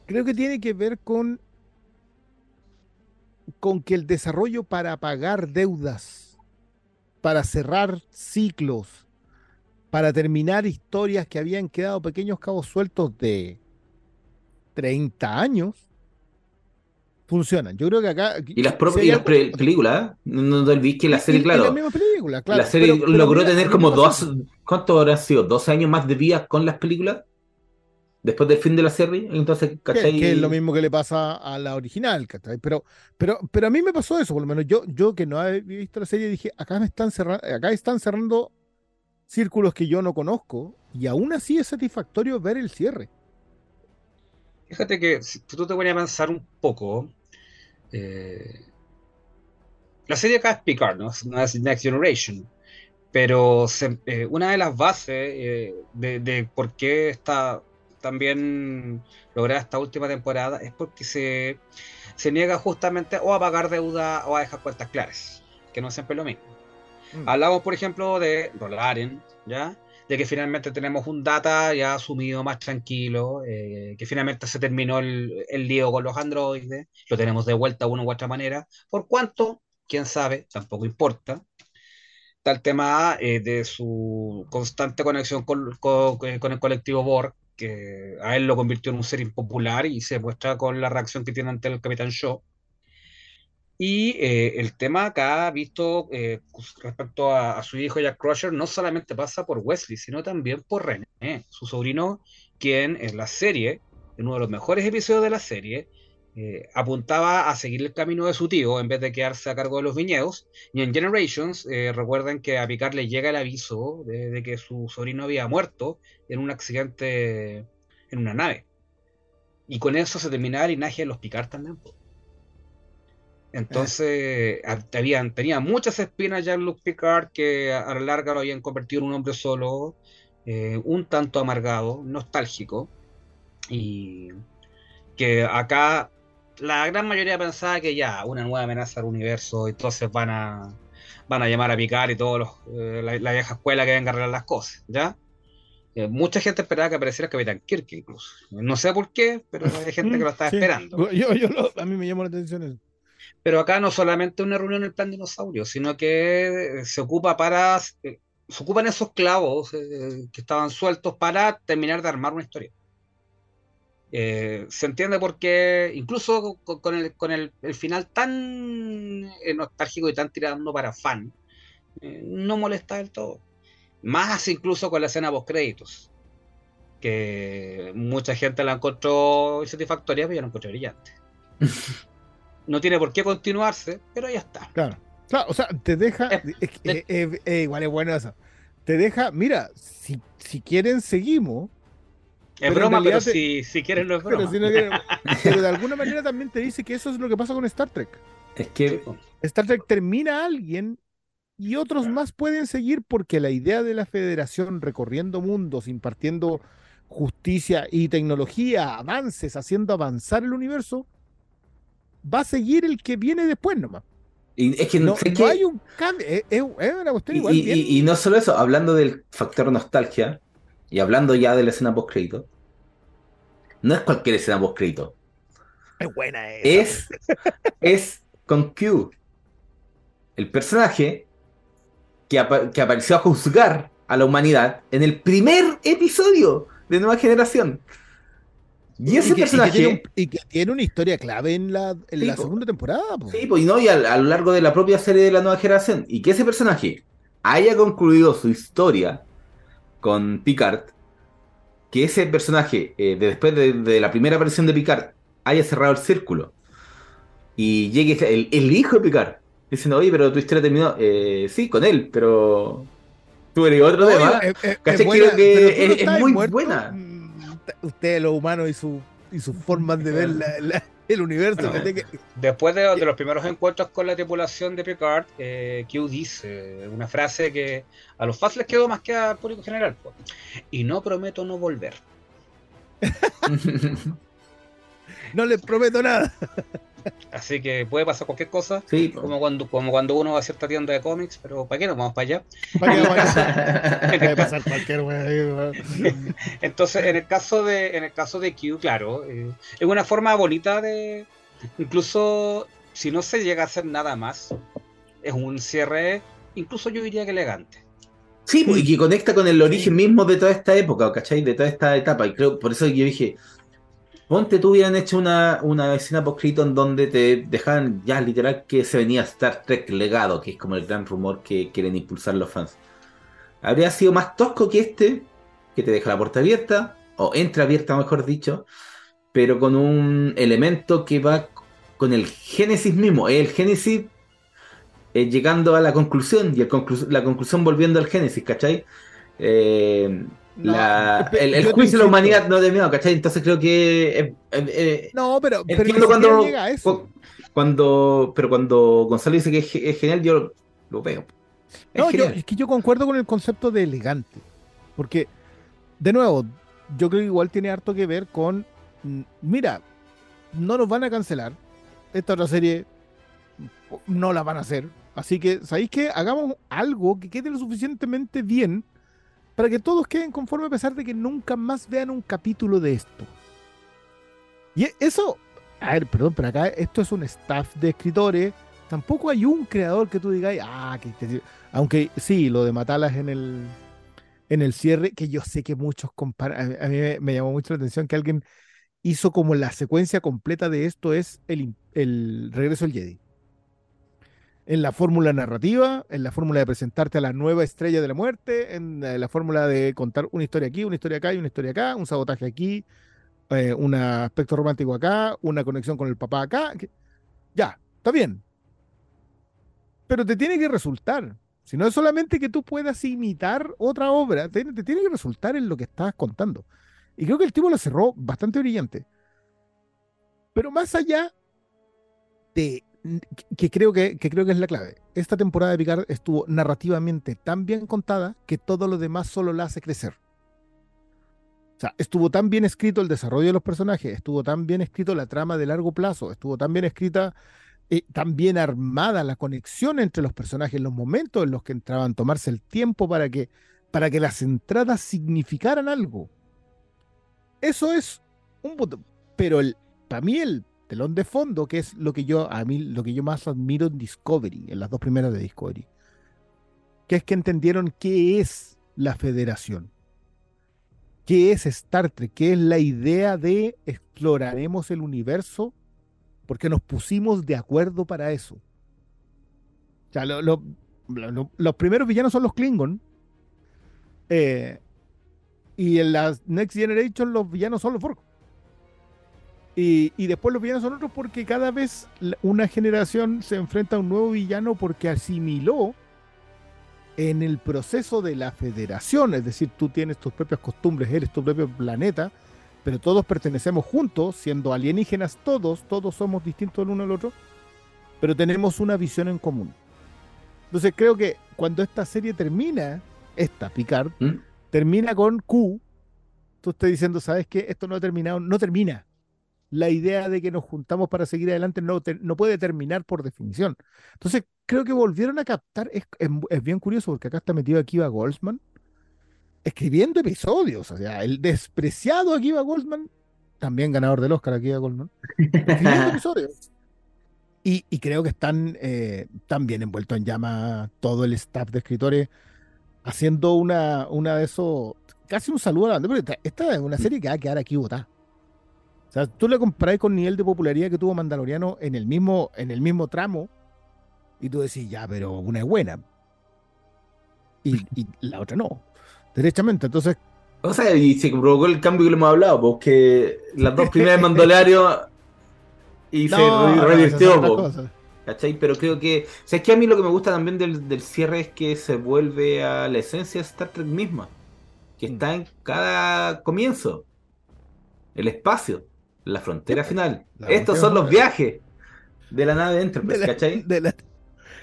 Creo que tiene que ver con, con que el desarrollo para pagar deudas, para cerrar ciclos, para terminar historias que habían quedado pequeños cabos sueltos de 30 años, funcionan. Yo creo que acá. Y las propias y las películas, ¿eh? no, te olvides que la serie, claro. La misma película, claro. La serie pero, pero logró mira, tener como dos. ¿Cuánto habrá sido? ¿12 años más de vida con las películas? Después del fin de la serie. Entonces, ¿cachai? que es lo mismo que le pasa a la original, ¿cachai? Pero, pero, pero a mí me pasó eso, por lo menos yo, yo que no he visto la serie, dije, acá me están cerrando, acá están cerrando círculos que yo no conozco, y aún así es satisfactorio ver el cierre. Fíjate que si tú te pones a pensar un poco, eh, la serie acá es Picard, ¿no? No es Next Generation, pero se- eh, una de las bases eh, de, de por qué está tan bien lograda esta última temporada es porque se, se niega justamente o a pagar deuda o a dejar cuentas claras, que no siempre es lo mismo. Mm. Hablamos, por ejemplo, de Rolaren, ¿ya? De que finalmente tenemos un data ya asumido más tranquilo, eh, que finalmente se terminó el, el lío con los androides, lo tenemos de vuelta de una u otra manera. ¿Por cuánto? ¿Quién sabe? Tampoco importa. El tema eh, de su constante conexión con, con- con el colectivo Borg, que a él lo convirtió en un ser impopular y se muestra con la reacción que tiene ante el Capitán Shaw. Y eh, el tema acá, visto eh, respecto a, a su hijo Jack Crusher, no solamente pasa por Wesley, sino también por René, su sobrino, quien en la serie, en uno de los mejores episodios de la serie, eh, apuntaba a seguir el camino de su tío en vez de quedarse a cargo de los viñedos. Y en Generations, eh, recuerden que a Picard le llega el aviso de, de que su sobrino había muerto en un accidente en una nave. Y con eso se terminaba el linaje de los Picard también. Entonces, a- habían, tenía muchas espinas Jean-Luc Picard que a la larga lo habían convertido en un hombre solo, eh, un tanto amargado, nostálgico, y que acá la gran mayoría pensaba que ya, una nueva amenaza al universo, entonces van a, van a llamar a Picard y todos los, eh, la, la vieja escuela que venga a arreglar las cosas, ¿ya? Eh, mucha gente esperaba que apareciera Capitán Kirk incluso. No sé por qué, pero hay gente que lo estaba Sí. esperando. Yo, yo lo- a mí me llamó la atención eso. Pero acá no solamente una reunión en el plan dinosaurio, sino que se ocupa para, eh, se ocupan esos clavos eh, que estaban sueltos para terminar de armar una historia. Eh, se entiende porque incluso con, con el, con el, el final tan eh, nostálgico y tan tirando para fan, eh, no molesta del todo. Más incluso con la escena post créditos, que mucha gente la encontró insatisfactoria, pero yo la encontré brillante. No tiene por qué continuarse, pero ya está. Claro. Claro, o sea, te deja. Eh, igual es bueno eso. Te deja, mira, si, si quieren, seguimos. Es broma, pero te- si, si quieren no es Pero, broma. si no quieren- pero de alguna manera también te dice que eso es lo que pasa con Star Trek. Es que Star Trek termina a alguien y otros más pueden seguir porque la idea de la federación recorriendo mundos, impartiendo justicia y tecnología, avances, haciendo avanzar el universo, va a seguir el que viene después nomás. y es que No, hay un cambio, es, una cuestión Y, igual y- bien- y- y no solo eso, hablando del factor nostalgia y hablando ya de la escena post crédito, no es cualquier escena post crédito, es buena esa. es, es con Q, el personaje que, apa- que apareció a juzgar a la humanidad en el primer episodio de Nueva Generación. Y ese que- personaje. que tiene un- y que tiene una historia clave en la, en Sí, la po. segunda temporada. po. Sí, pues y no, y a, a lo largo de la propia serie de la nueva generación. Y que ese personaje haya concluido su historia con Picard, que ese personaje, eh, de después de, de la primera aparición de Picard, haya cerrado el círculo. Y llegue este- el, el hijo de Picard, diciendo, oye, pero tu historia terminó. Eh, sí, con él, pero tú eres otro Oye, tema. Creo que es- muy muerto. buena. Mm, Ustedes, los humanos y, su, y sus formas de ver la- la- el universo. Bueno, ¿cachai? Que- Después de, de los primeros encuentros con la tripulación de Picard, eh, Q dice una frase que a los fans les quedó más que al público general. Y no prometo no volver. no les prometo nada. Así que puede pasar cualquier cosa. Sí, Como cuando, como cuando uno va a cierta tienda de cómics, pero ¿para qué nos vamos para allá? ¿Para qué vamos? Puede pasar cualquier. Entonces, en el caso de, en el caso de Q, claro, eh, es una forma bonita de. Incluso si no se llega a hacer nada más, es un cierre, incluso yo diría que elegante. Sí, pues, y que conecta con el origen mismo de toda esta época, ¿cachai? De toda esta etapa. Y creo, por eso yo dije, ponte tú hubieran hecho una, una escena poscrito en donde te dejaban ya literal que se venía Star Trek legado, que es como el gran rumor que quieren impulsar los fans. Habría sido más tosco que este, que te deja la puerta abierta, o entra abierta, mejor dicho, pero con un elemento que va con el génesis mismo. El génesis eh, llegando a la conclusión y la conclusión volviendo al génesis, ¿cachai? Eh, la- el juicio de la humanidad no terminado, ¿cachai? Entonces creo que... eh, eh, eh, No, pero, pero cuando, llega a eso. cu- cuando... Pero cuando Gonzalo dice que es, ge- es genial, yo lo, lo veo. Es No, yo, es que yo concuerdo con el concepto de elegante. Porque, de nuevo, yo creo que igual tiene harto que ver con. mm, Mira, no nos van a cancelar. Esta otra serie no la van a hacer. Así que, ¿sabéis qué? Hagamos algo que quede lo suficientemente bien para que todos queden conformes a pesar de que nunca más vean un capítulo de esto. Y e- eso, a ver, perdón, pero acá esto es un staff de escritores. Tampoco hay un creador que tú digas, ah, que te- aunque sí, lo de Matalas en el, en el cierre, que yo sé que muchos comparan, a mí me, llamó mucho la atención que alguien hizo como la secuencia completa de esto es el, el regreso del Jedi. En la fórmula narrativa, en la fórmula de presentarte a la nueva estrella de la muerte, en eh, la fórmula de contar una historia aquí, una historia acá y una historia acá, un sabotaje aquí, eh, un aspecto romántico acá, una conexión con el papá acá. ya, está bien. Pero te tiene que resultar. Si no es solamente que tú puedas imitar otra obra, te, te tiene que resultar en lo que estás contando. Y creo que el tipo lo cerró bastante brillante. Pero más allá de que creo que, que creo que es la clave. Esta temporada de Picard estuvo narrativamente tan bien contada que todo lo demás solo la hace crecer. O sea, estuvo tan bien escrito el desarrollo de los personajes, estuvo tan bien escrito la trama de largo plazo, estuvo tan bien escrita, eh, tan bien armada la conexión entre los personajes, los momentos en los que entraban, tomarse el tiempo para que, para que las entradas significaran algo. Eso es un punto. Pero para mí el telón de fondo, que es lo que yo, a mí, lo que yo más admiro en Discovery, en las dos primeras de Discovery, que es que entendieron qué es la federación. ¿Qué es Star Trek? ¿Qué es la idea de exploraremos el universo? Porque nos pusimos de acuerdo para eso. O sea, lo- lo- lo- lo- los primeros villanos son los Klingon. eh, y en la Next Generation los villanos son los Borg. Y, y después los villanos son otros porque cada vez una generación se enfrenta a un nuevo villano porque asimiló en el proceso de la federación, es decir, tú tienes tus propias costumbres, eres tu propio planeta, pero todos pertenecemos juntos, siendo alienígenas todos, todos somos distintos el uno al otro, pero tenemos una visión en común. Entonces creo que cuando esta serie termina, esta Picard, ¿Mm? termina con Q, tú estás diciendo, ¿sabes qué? Esto no ha terminado, no termina. La idea de que nos juntamos para seguir adelante no, te- no puede terminar por definición. Entonces, creo que volvieron a captar, es, es- es bien curioso porque acá está metido Akiva Goldsman escribiendo episodios. O sea, el despreciado Akiva Goldsman, también ganador del Oscar Akiva Goldsman, escribiendo episodios. Y, y creo que están eh, tan bien envueltos en llama todo el staff de escritores haciendo una, una de esos, casi un saludo a la banda, pero esta, esta es una serie que va a quedar aquí botada. Sea, tú le comparáis con el nivel de popularidad que tuvo Mandaloriano en el mismo, en el mismo tramo, y tú decís, ya, pero una es buena. Y, y la otra no. Derechamente. Entonces, O sea, y se provocó el cambio que le hemos hablado, porque las dos primeras Mandaloriano y no, se no, revirtió, po, cosas. ¿cachai? Pero creo que, o sea, es que a mí lo que me gusta también del, del cierre es que se vuelve a la esencia de Star Trek misma, que Mm. está en cada comienzo, el espacio, la frontera final. la Estos son los viajes de la nave Enterprise, De la- ¿cachai? de la-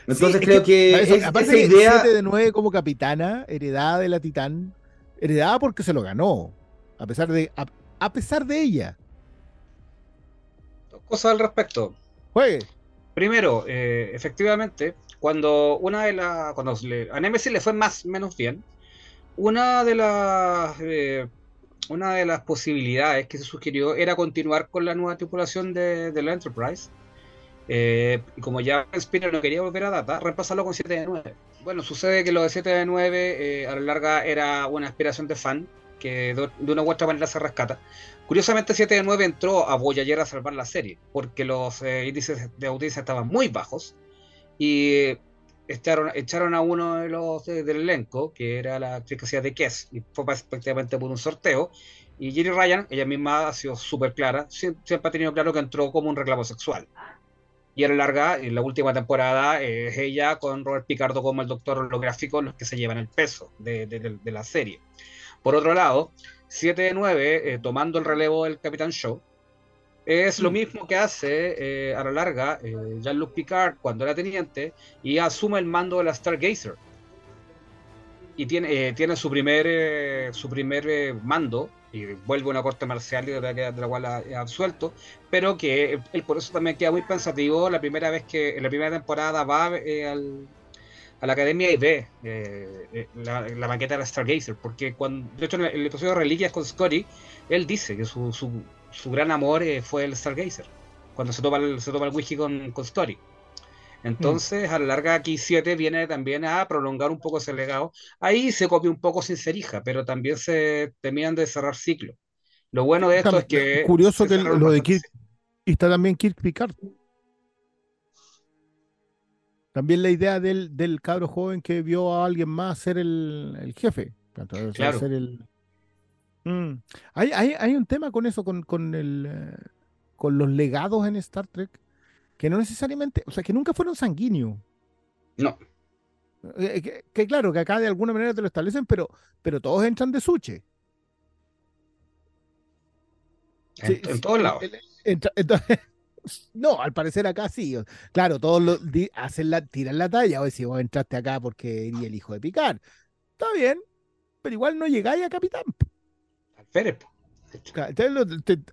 Entonces Sí, es creo que, eso, es- aparte esa que idea... 7 de 9 como capitana, heredada de la Titán, heredada porque se lo ganó, a pesar de, a, a pesar de ella. Dos cosas al respecto. Juegue. Primero, eh, efectivamente, cuando una de las. Cuando a Nemesis le fue más menos bien, una de las. Eh, una de las posibilidades que se sugirió era continuar con la nueva tripulación de, la Enterprise. Eh, y como ya Spinner no quería volver a data, reemplazarlo con 7 de 9. Bueno, sucede que lo de 7 de 9 a la larga era una aspiración de fan que de, una u otra manera se rescata. Curiosamente, 7 de 9 entró a Voyager a salvar la serie, porque los eh, índices de audiencia estaban muy bajos y echaron, echaron a uno de los del elenco, que era la actriz que hacía de Kess, y fue prácticamente por un sorteo. Y Jerry Ryan, ella misma ha sido súper clara, siempre, ha tenido claro que entró como un reclamo sexual. Y a la larga, en la última temporada, es ella con Robert Picardo como el doctor holográfico los que se llevan el peso de, de la serie. Por otro lado, 7 de 9, eh, tomando el relevo del Capitán Shaw, es lo mm. mismo que hace eh, a la larga eh, Jean-Luc Picard cuando era teniente y asume el mando de la Stargazer. Y tiene, tiene su primer, su primer mando y vuelve a una corte marcial de la, de la cual ha, absuelto, pero que él por eso también queda muy pensativo la primera vez que en la primera temporada va al, a la academia y ve eh, eh, la, maqueta de la Stargazer, porque cuando, de hecho en el, episodio de Reliquias con Scotty, él dice que su, su, gran amor eh, fue el Stargazer, cuando se toma el, se el whisky con, con Story. Entonces, a la larga, aquí 7 viene también a prolongar un poco ese legado. Ahí se copia un poco sin cerija, pero también se terminan de cerrar ciclo. Lo bueno de esto es que. Curioso que lo de Kirk. Y está también Kirk Picard. También la idea del, del cabro joven que vio a alguien más ser el, jefe. Claro. el... Mm. Hay, hay, un tema con eso, con, con, el, eh, con los legados en Star Trek, que no necesariamente, o sea, que nunca fueron sanguíneos. No. Eh, que, claro, que acá de alguna manera te lo establecen, pero, pero todos entran de suche. En, todos lados. No, al parecer acá sí. Claro, todos lo, hacen la, tiran la talla. O si vos entraste acá porque eres el hijo de Picar. Está bien, pero igual no llegáis a capitán. Alférez.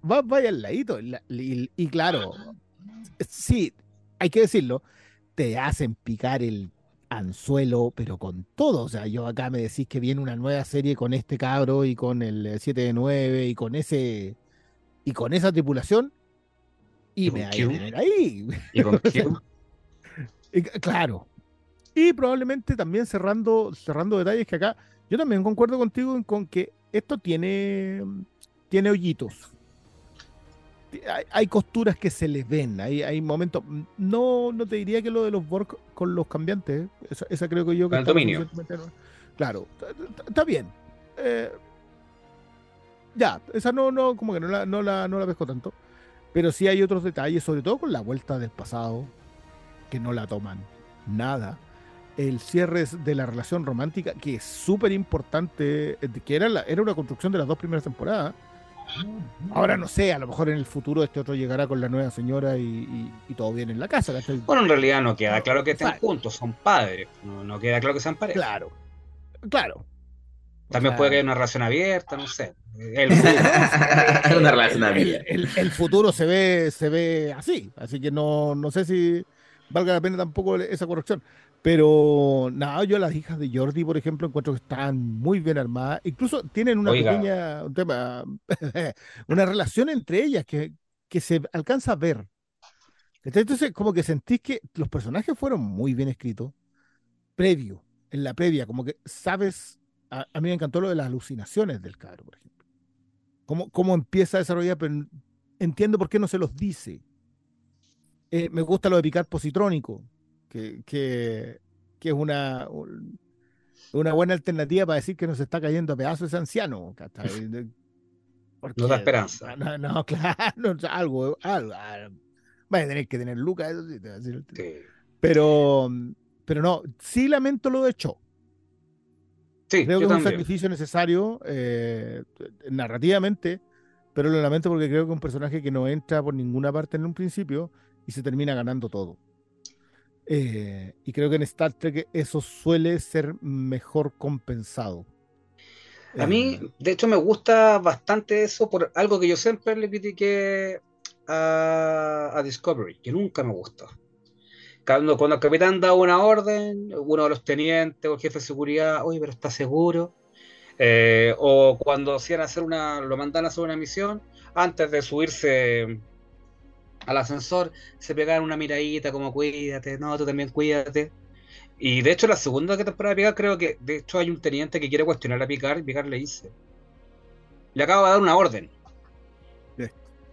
vaya al ladito. Y, claro, sí, hay que decirlo, te hacen picar el anzuelo, pero con todo. O sea, yo acá me decís que viene una nueva serie con este cabro y con el 7 de 9 y con ese y con esa tripulación y, me voy a tener ahí. ¿Y con claro. Y probablemente también cerrando, cerrando detalles que acá, yo también concuerdo contigo con que esto tiene, tiene hoyitos. Hay, costuras que se les ven, hay, hay momentos. No, no te diría que lo de los Borg con los cambiantes, esa, creo que yo que. dominio. Claro, está bien. Eh, ya, esa no, no, como que no la, no la, no la pesco tanto. Pero sí hay otros detalles, sobre todo con la vuelta del pasado, que no la toman nada. El cierre de la relación romántica, que es súper importante, eh, que era, era una construcción de las dos primeras temporadas. Ahora no sé, a lo mejor en el futuro este otro llegará con la nueva señora y, todo bien en la casa. Bueno, en realidad no queda claro que estén juntos, son padres. No, no, queda claro que sean pareja. Claro, claro. También puede que haya una relación abierta, no sé. El, una relación abierta. El, futuro se ve, se ve así, así que no, no sé si valga la pena tampoco esa corrección. Pero nada, yo las hijas de Jordi, por ejemplo, encuentro que están muy bien armadas. Incluso tienen una pequeña, un tema, una relación entre ellas que, que se alcanza a ver. Entonces, como que sentís que los personajes fueron muy bien escritos, previo, en la previa, como que sabes a, mí me encantó lo de las alucinaciones del cabro, por ejemplo. Cómo, cómo empieza a desarrollar, pero entiendo por qué no se los dice. Eh, me gusta lo de picar positrónico, que, que, que es una, una buena alternativa para decir que nos está cayendo a pedazos ese anciano. no da esperanza. No, claro, algo, algo, Va a tener que tener lucas, Pero, pero no, sí lamento lo de Cho. Creo que es un sacrificio necesario eh, narrativamente, pero lo lamento porque creo que es un personaje que no entra por ninguna parte en un principio y se termina ganando todo. Eh, y creo que en Star Trek eso suele ser mejor compensado. A mí, de hecho, me gusta bastante eso por algo que yo siempre le critiqué a, a Discovery, que nunca me gustó. Cuando, cuando el capitán da una orden, uno de los tenientes o el jefe de seguridad, oye, pero está seguro. Eh, o cuando hacían hacer una, lo mandan a hacer una misión, antes de subirse al ascensor, se pegaban una miradita como cuídate, no, tú también cuídate. Y de hecho, la segunda temporada de Picard, creo que de hecho hay un teniente que quiere cuestionar a Picard y Picard le dice: Le acabo de dar una orden.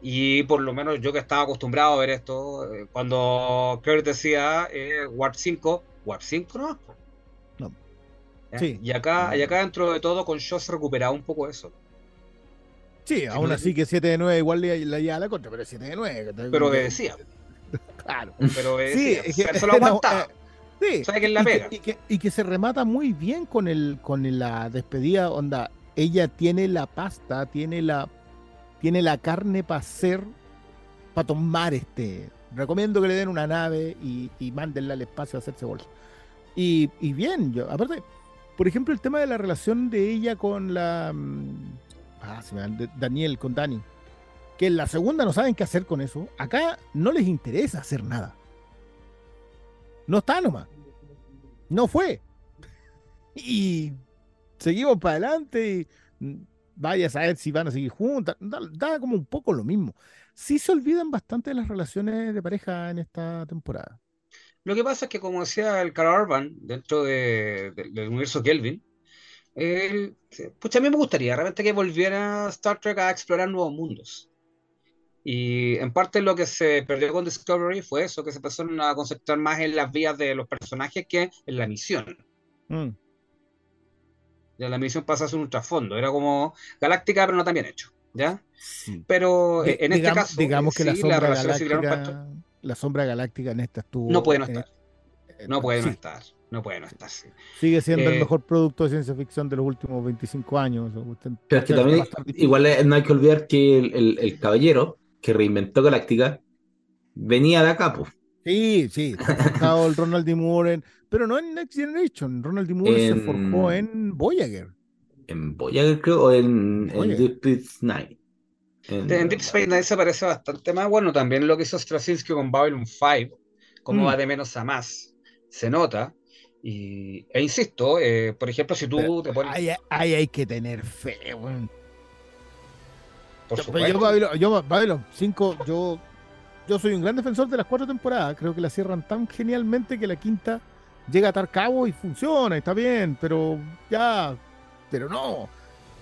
Y por lo menos yo que estaba acostumbrado a ver esto, eh, cuando Kirk decía eh, Warp 5, Warp 5 no. no. Sí. Y acá, y acá dentro de todo con Shaw se recuperaba un poco eso. Sí, aún así que 7 de 9 igual le, le a la contra, pero 7 de 9. Pero decía claro. Pero decía sí, es que, lo aguantaba. Eh, sí, que la pega? Y, que, y, que, se remata muy bien con el con la despedida, onda. Ella tiene la pasta, tiene la tiene la carne para hacer, para tomar este. Recomiendo que le den una nave y, y mándenla al espacio a hacerse bolsa. Y, y bien, yo, aparte, por ejemplo, el tema de la relación de ella con la. Ah, Daniel, con Dani. Que en la segunda no saben qué hacer con eso. Acá no les interesa hacer nada. No está nomás. No fue. Y seguimos para adelante y vaya a saber si van a seguir juntas. Da, como un poco lo mismo. Sí se olvidan bastante de las relaciones de pareja en esta temporada. Lo que pasa es que, como decía el Carl Urban, dentro del universo Kelvin, pues a mí me gustaría realmente que volviera Star Trek a explorar nuevos mundos. Y en parte lo que se perdió con Discovery fue eso, que se empezaron a concentrar más en las vías de los personajes que en la misión. Mm. Ya la misión pasa a ser un trasfondo, era como Galáctica, pero no tan bien hecho. ¿Ya? Pero eh, en este caso, digamos que la, sombra galáctica, la sombra galáctica en esta estuvo. No puede no estar. no puede no estar. No puede no estar. Sigue siendo el eh, mejor producto de ciencia ficción de los últimos 25 años. Pero es que también, igual no hay que olvidar que el, el, caballero que reinventó Galáctica venía de acá, pues. Sí, sí, está el Ronald D. Moore, pero no en Next Generation. Ronald D. Moore se forjó en Voyager. En Voyager, creo, o en, Deep Space Nine. En, Deep Space Nine se parece bastante más. Bueno, también lo que hizo Straczynski con Babylon 5, como mm. va de menos a más, se nota. Y, e insisto, eh, por ejemplo, si tú te pones. Ahí, hay que tener fe, weón. Por yo, yo, Babylon, yo, Babylon 5, yo yo soy un gran defensor de las cuatro temporadas. Creo que la cierran tan genialmente que la quinta llega a atar cabo y funciona, está bien, pero ya, pero no.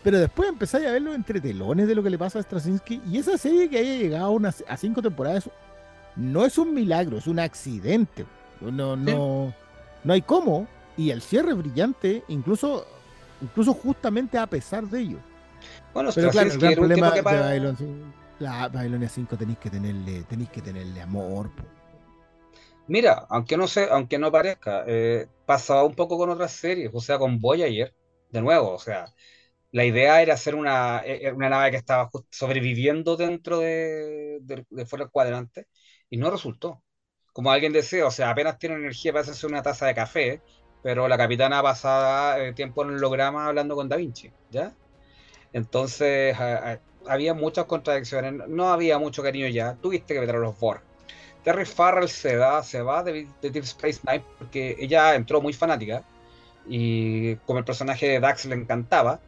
Pero después empezáis a ver los entretelones de lo que le pasa a Straczynski y esa serie que haya llegado a, cinco temporadas no es un milagro, es un accidente. No, no, no hay cómo. Y el cierre brillante, incluso, incluso justamente a pesar de ello. Bueno, pero claro, el gran problema de Babylon, la Babilonia 5 tenéis que tenerle, tenéis que tenerle amor. Mira, aunque no sé, aunque no parezca, eh, pasaba un poco con otras series, o sea, con Voyager, de nuevo, o sea, la idea era hacer una, e, e, una nave que estaba sobreviviendo dentro de, fuera del cuadrante, y no resultó. Como alguien decía, o sea, apenas tiene energía para hacerse una taza de café, pero la capitana pasaba eh, tiempo en holograma hablando con Da Vinci, ¿ya? Entonces, había muchas contradicciones, no había mucho cariño ya, tuviste que meter a los Borg. Terry Farrell se, da, se va de, Deep Space Nine porque ella entró muy fanática y como el personaje de Dax le encantaba,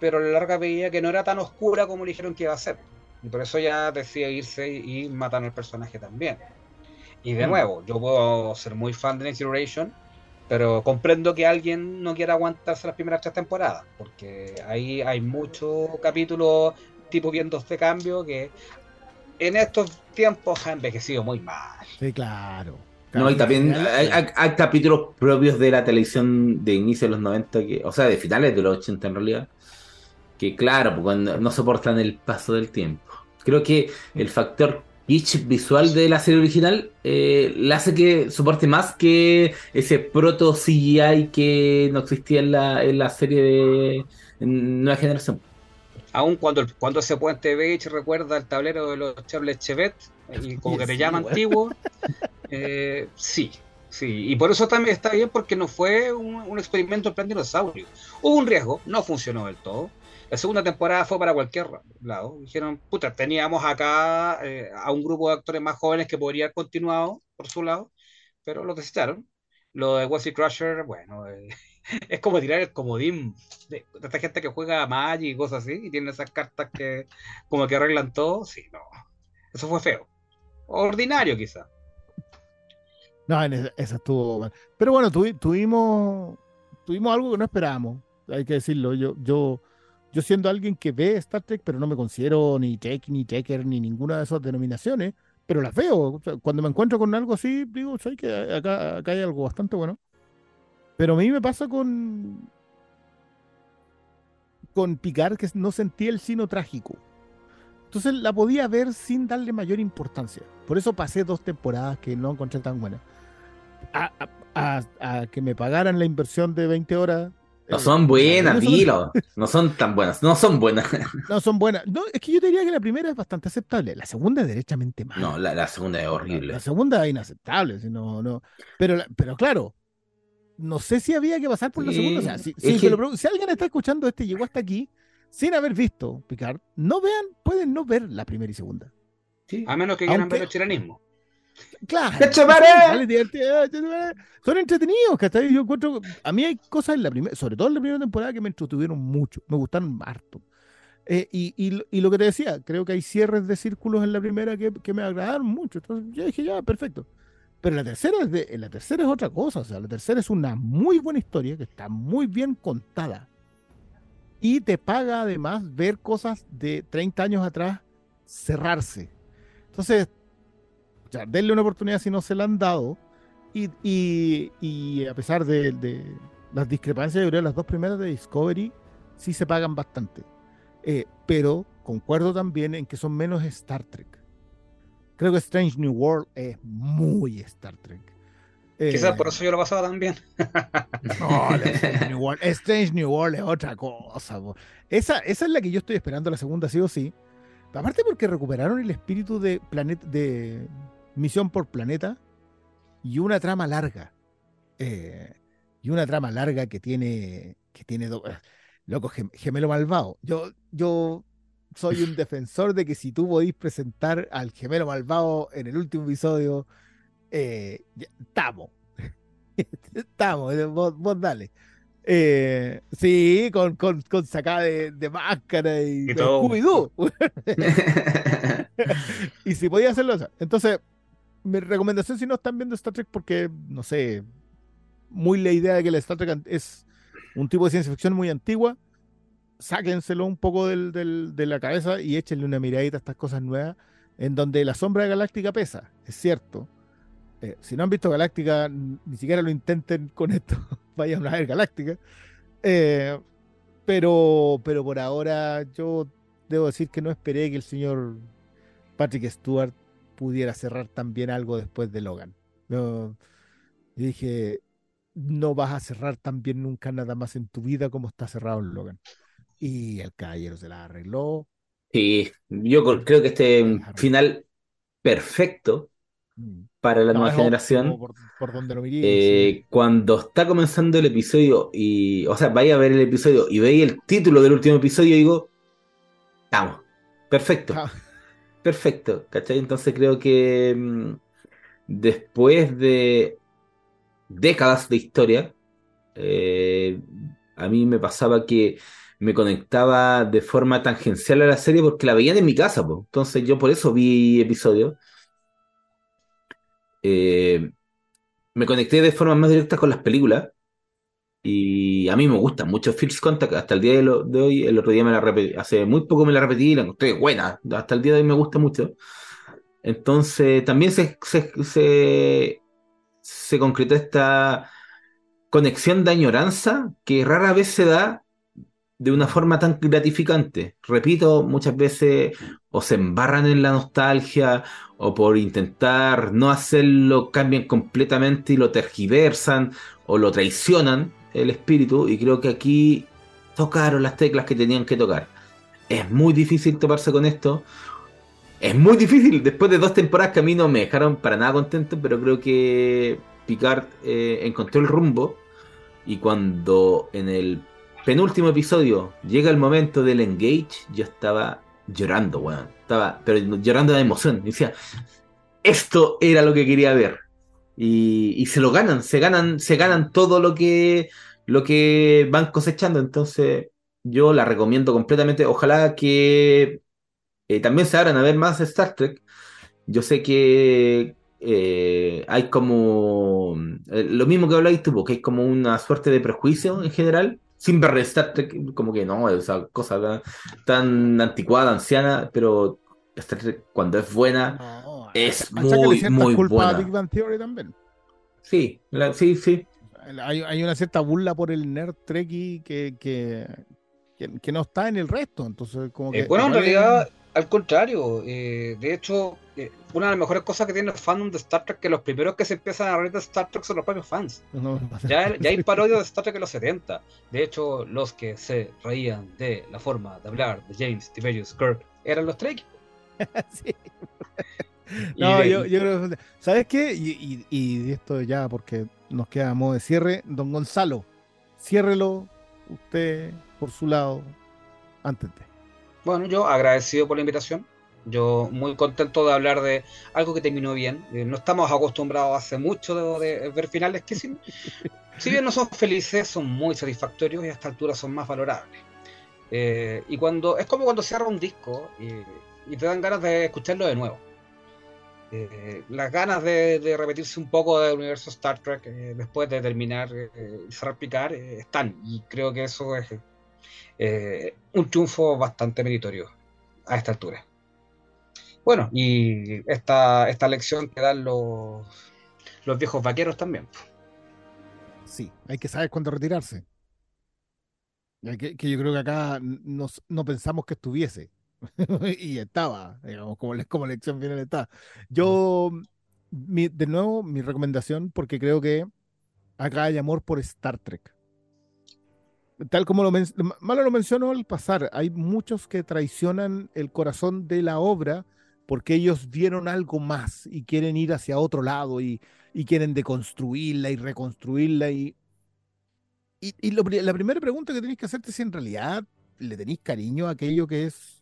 pero a la larga veía que no era tan oscura como le dijeron que iba a ser. Y por eso ya decía irse y, matar al personaje también. Y de mm. nuevo, yo puedo ser muy fan de Next Generation, pero comprendo que alguien no quiera aguantarse las primeras tres temporadas, porque ahí hay muchos capítulos tipo viendo este cambio que en estos tiempos ha envejecido muy mal. Sí, claro. No, y también hay, capítulos propios de la televisión de inicio de los 90, que, o sea, de finales de los 80 en realidad, que claro, pues, no soportan el paso del tiempo. Creo que el factor pitch visual de la serie original eh, le hace que soporte más que ese proto CGI que no existía en la, en la serie de Nueva Generación aún cuando, cuando ese puente beige recuerda el tablero de los Charles Chevet, y como que te llama antiguo, eh, sí, sí. Y por eso también está bien porque no fue un, experimento en plan dinosaurio. Hubo un riesgo, no funcionó del todo, La segunda temporada fue para cualquier lado. Dijeron, puta, teníamos acá eh, a un grupo de actores más jóvenes que podría haber continuado por su lado, pero lo desecharon. Lo de Wesley Crusher, bueno, eh, es como tirar el comodín de, esta gente que juega a Magic y cosas así, y tiene esas cartas que como que arreglan todo. Sí, no. Eso fue feo. Ordinario, quizá. No, esa, estuvo mal. Pero bueno, tuvi- tuvimos, tuvimos algo que no esperábamos, hay que decirlo. Yo, yo, yo siendo alguien que ve Star Trek, pero no me considero ni Trek, ni Trekker, ni ninguna de esas denominaciones, pero las veo. Cuando me encuentro con algo así, digo, ¿sabes que acá, acá hay algo bastante bueno? Pero a mí me pasa con, con Picard que no sentía el sino trágico. Entonces la podía ver sin darle mayor importancia. Por eso pasé dos temporadas que no encontré tan buenas. A- a que me pagaran la inversión de 20 horas. No eh, son buenas, no- dilo. No son tan buenas. No son buenas. No son buenas. No, es que yo diría que la primera es bastante aceptable. La segunda es derechamente mala. No, la, la segunda es horrible. la segunda es inaceptable. si no, no. Pero, la- pero claro, no sé si había que pasar por la segunda. O sea, si, que- lo si alguien está escuchando este y llegó hasta aquí sin haber visto Picard, no vean, pueden no ver la primera y segunda. Sí. A menos que quieran Aunque- ver el chiranismo. Claro. Eh, Son entretenidos, ¿cachai? Yo encuentro. A mí hay cosas en la primera, sobre todo en la primera temporada, que me entretuvieron mucho. Me gustaron harto. Eh, y, y lo- y lo que te decía, creo que hay cierres de círculos en la primera que, que me agradaron mucho. Entonces yo dije, ya, perfecto. Pero la tercera, es de, la tercera es otra cosa. O sea, la tercera es una muy buena historia que está muy bien contada. Y te paga además ver cosas de 30 años atrás cerrarse. Entonces, ya, denle una oportunidad si no se la han dado. Y, y- y a pesar de, de las discrepancias, yo creo que las dos primeras de Discovery sí se pagan bastante. Eh, pero concuerdo también en que son menos Star Trek. Creo que Strange New World es muy Star Trek. Eh, Quizás por eso yo lo pasaba también. no, la Strange New World, Strange New World es otra cosa. Esa, esa es la que yo estoy esperando la segunda, sí o sí. Aparte porque recuperaron el espíritu de, planet, de misión por planeta y una trama larga. Eh, y una trama larga que tiene, que tiene do- eh, loco, gem- gemelo malvado. Yo, yo soy un defensor de que si tú podís presentar al gemelo malvado en el último episodio, eh, estamos. Estamos, eh, vos, vos dale. Eh, sí, con, con, con sacada de, de máscara y, Y de. Scooby-Doo. y si podía hacerlo, entonces, mi recomendación si no están viendo Star Trek porque, no sé, muy la idea de que la Star Trek es un tipo de ciencia ficción muy antigua, sáquenselo un poco del, de la cabeza y échenle una miradita a estas cosas nuevas, en donde la sombra Galáctica pesa, es cierto. Eh, si no han visto Galáctica, ni siquiera lo intenten con esto, vayan a ver Galáctica. Eh, pero, pero por ahora yo debo decir que no esperé que el señor Patrick Stewart pudiera cerrar también algo después de Logan. No, yo dije, no vas a cerrar también nunca nada más en tu vida como está cerrado en Logan. Y el caballero se la arregló. Sí, yo creo que este final perfecto Mm. para la No, nueva generación. Por, por donde lo. Eh, cuando está comenzando el episodio y, o sea, vaya a ver el episodio y veis el título del último episodio, digo, estamos, perfecto, Ah, perfecto, ¿cachai? Entonces creo que mm, después de décadas de historia, eh, a mí me pasaba que me conectaba de forma tangencial a la serie porque la veían en mi casa. Entonces yo por eso vi episodios. Eh, me conecté de forma más directa con las películas y a mí me gusta mucho First Contact hasta el día de, hoy. El otro día me la repetí, hace muy poco me la repetí y la encontré buena. Hasta el día de hoy me gusta mucho. Entonces también se, se, se, se concretó esta conexión de añoranza que rara vez se da de una forma tan gratificante. Repito, muchas veces o se embarran en la nostalgia o por intentar no hacerlo cambian completamente y lo tergiversan o lo traicionan el espíritu y creo que aquí tocaron las teclas que tenían que tocar. Es muy difícil toparse con esto. Es muy difícil después de dos temporadas que a mí no me dejaron para nada contento, pero creo que Picard eh, encontró el rumbo y cuando en el penúltimo episodio, llega el momento del engage, yo estaba llorando, weón. Estaba, pero llorando de emoción. Decía, esto era lo que quería ver. Y, se lo ganan, se ganan, se ganan todo lo que, lo que van cosechando. Entonces, yo la recomiendo completamente. Ojalá que eh, también se abran a ver más Star Trek. Yo sé que eh, hay como eh, lo mismo que habláis tú, que hay como una suerte de prejuicio en general. Sin ver Star Trek, como que no, esa cosa tan, anticuada, anciana, pero Star Trek cuando es buena es muy, muy buena. A Big Bang Theory también. Sí, sí, sí. Hay, hay, una cierta burla por el nerd trekkie que, que, que, no está en el resto. Entonces, como eh, bueno, en realidad, al contrario. Eh, de hecho, eh, una de las mejores cosas que tiene el fandom de Star Trek que los primeros que se empiezan a reír de Star Trek son los propios fans. ya, ya, hay parodias de Star Trek en los 70. De hecho, los que se reían de la forma de hablar de James Tiberius Kirk eran los Trekkies. sí. No, yo, yo, creo ¿Sabes qué? Y, y, esto ya, porque nos queda a modo de cierre. Don Gonzalo, ciérrelo usted por su lado antes de. Bueno, yo agradecido por la invitación. Yo muy contento de hablar de algo que terminó bien. Eh, no estamos acostumbrados hace mucho de, ver finales que si, si, bien no son felices, son muy satisfactorios y a esta altura son más valorables. Eh, y cuando es como cuando cierra un disco y te dan ganas de escucharlo de nuevo eh, las ganas de, repetirse un poco del universo Star Trek eh, después de terminar eh, cerrar Picard están. Y creo que eso es un triunfo bastante meritorio a esta altura. Bueno, y esta, esta lección que dan los, los viejos vaqueros también. Sí, hay que saber cuándo retirarse. Que, yo creo que acá no pensamos que estuviese. y estaba, digamos, como, como lección final está. Yo, de nuevo, mi recomendación, porque creo que acá hay amor por Star Trek. Tal como lo malo lo menciono al pasar, hay muchos que traicionan el corazón de la obra porque ellos vieron algo más y quieren ir hacia otro lado y, y quieren deconstruirla y reconstruirla. Y, y, la primera pregunta que tenéis que hacerte es si en realidad le tenéis cariño a aquello que es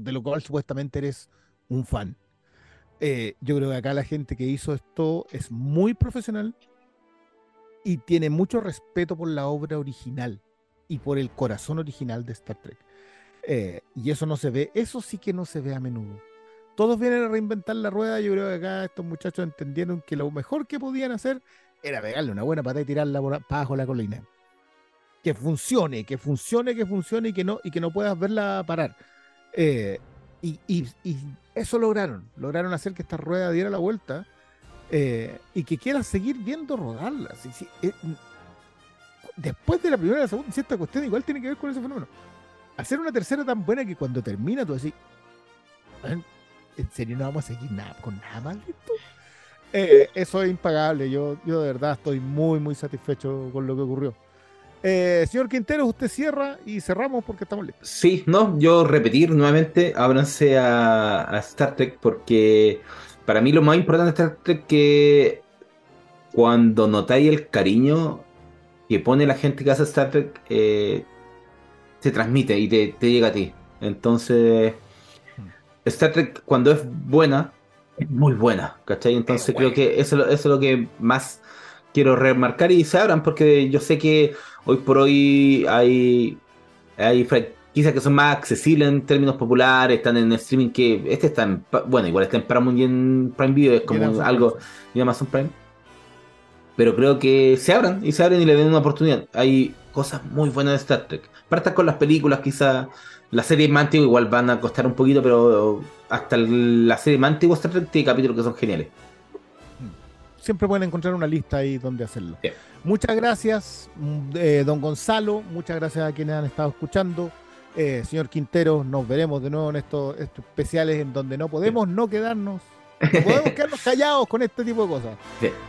de lo cual supuestamente eres un fan. Eh, yo creo que acá la gente que hizo esto es muy profesional y tiene mucho respeto por la obra original y por el corazón original de Star Trek. Eh, y eso no se ve, eso sí que no se ve a menudo. Todos vienen a reinventar la rueda. Yo creo que acá estos muchachos entendieron que lo mejor que podían hacer era pegarle una buena patada y tirarla abajo la colina que funcione, que funcione, que funcione y que no, y que no puedas verla parar. Eh, y, eso lograron, lograron hacer que esta rueda diera la vuelta eh, y que quieras seguir viendo rodarla. Eh, después de la primera la segunda, cierta cuestión igual tiene que ver con ese fenómeno. Hacer una tercera tan buena que cuando termina tú decís, ¿en serio no vamos a seguir nada, con nada más esto? eso es impagable. Yo, yo de verdad estoy muy, muy satisfecho con lo que ocurrió. Eh, señor Quintero, usted cierra y cerramos porque estamos listos. Sí, no, yo repetir nuevamente, ábranse a, Star Trek porque para mí lo más importante de Star Trek es que cuando notáis el cariño que pone la gente que hace Star Trek, eh, se transmite y te, llega a ti. Entonces, Star Trek cuando es buena, es muy buena, ¿cachai? Entonces creo que eso, eso, es lo que más quiero remarcar y se abran porque yo sé que hoy por hoy hay, hay franquicias que son más accesibles en términos populares, están en streaming que este está en, bueno, igual está en Paramount y en Prime Video, es como algo de Amazon Prime. Pero creo que se abran y se abren y le den una oportunidad. Hay cosas muy buenas de Star Trek. Partas con las películas, quizá la serie más antigua igual van a costar un poquito, pero hasta la serie más antigua Star Trek tiene capítulos que son geniales siempre pueden encontrar una lista ahí donde hacerlo. Muchas gracias, mm, eh, don Gonzalo, muchas gracias a quienes han estado escuchando. Eh, señor Quintero, nos veremos de nuevo en estos, especiales en donde no podemos no quedarnos, no podemos quedarnos callados con este tipo de cosas.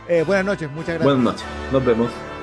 Eh, buenas noches, muchas gracias. Buenas noches, nos vemos.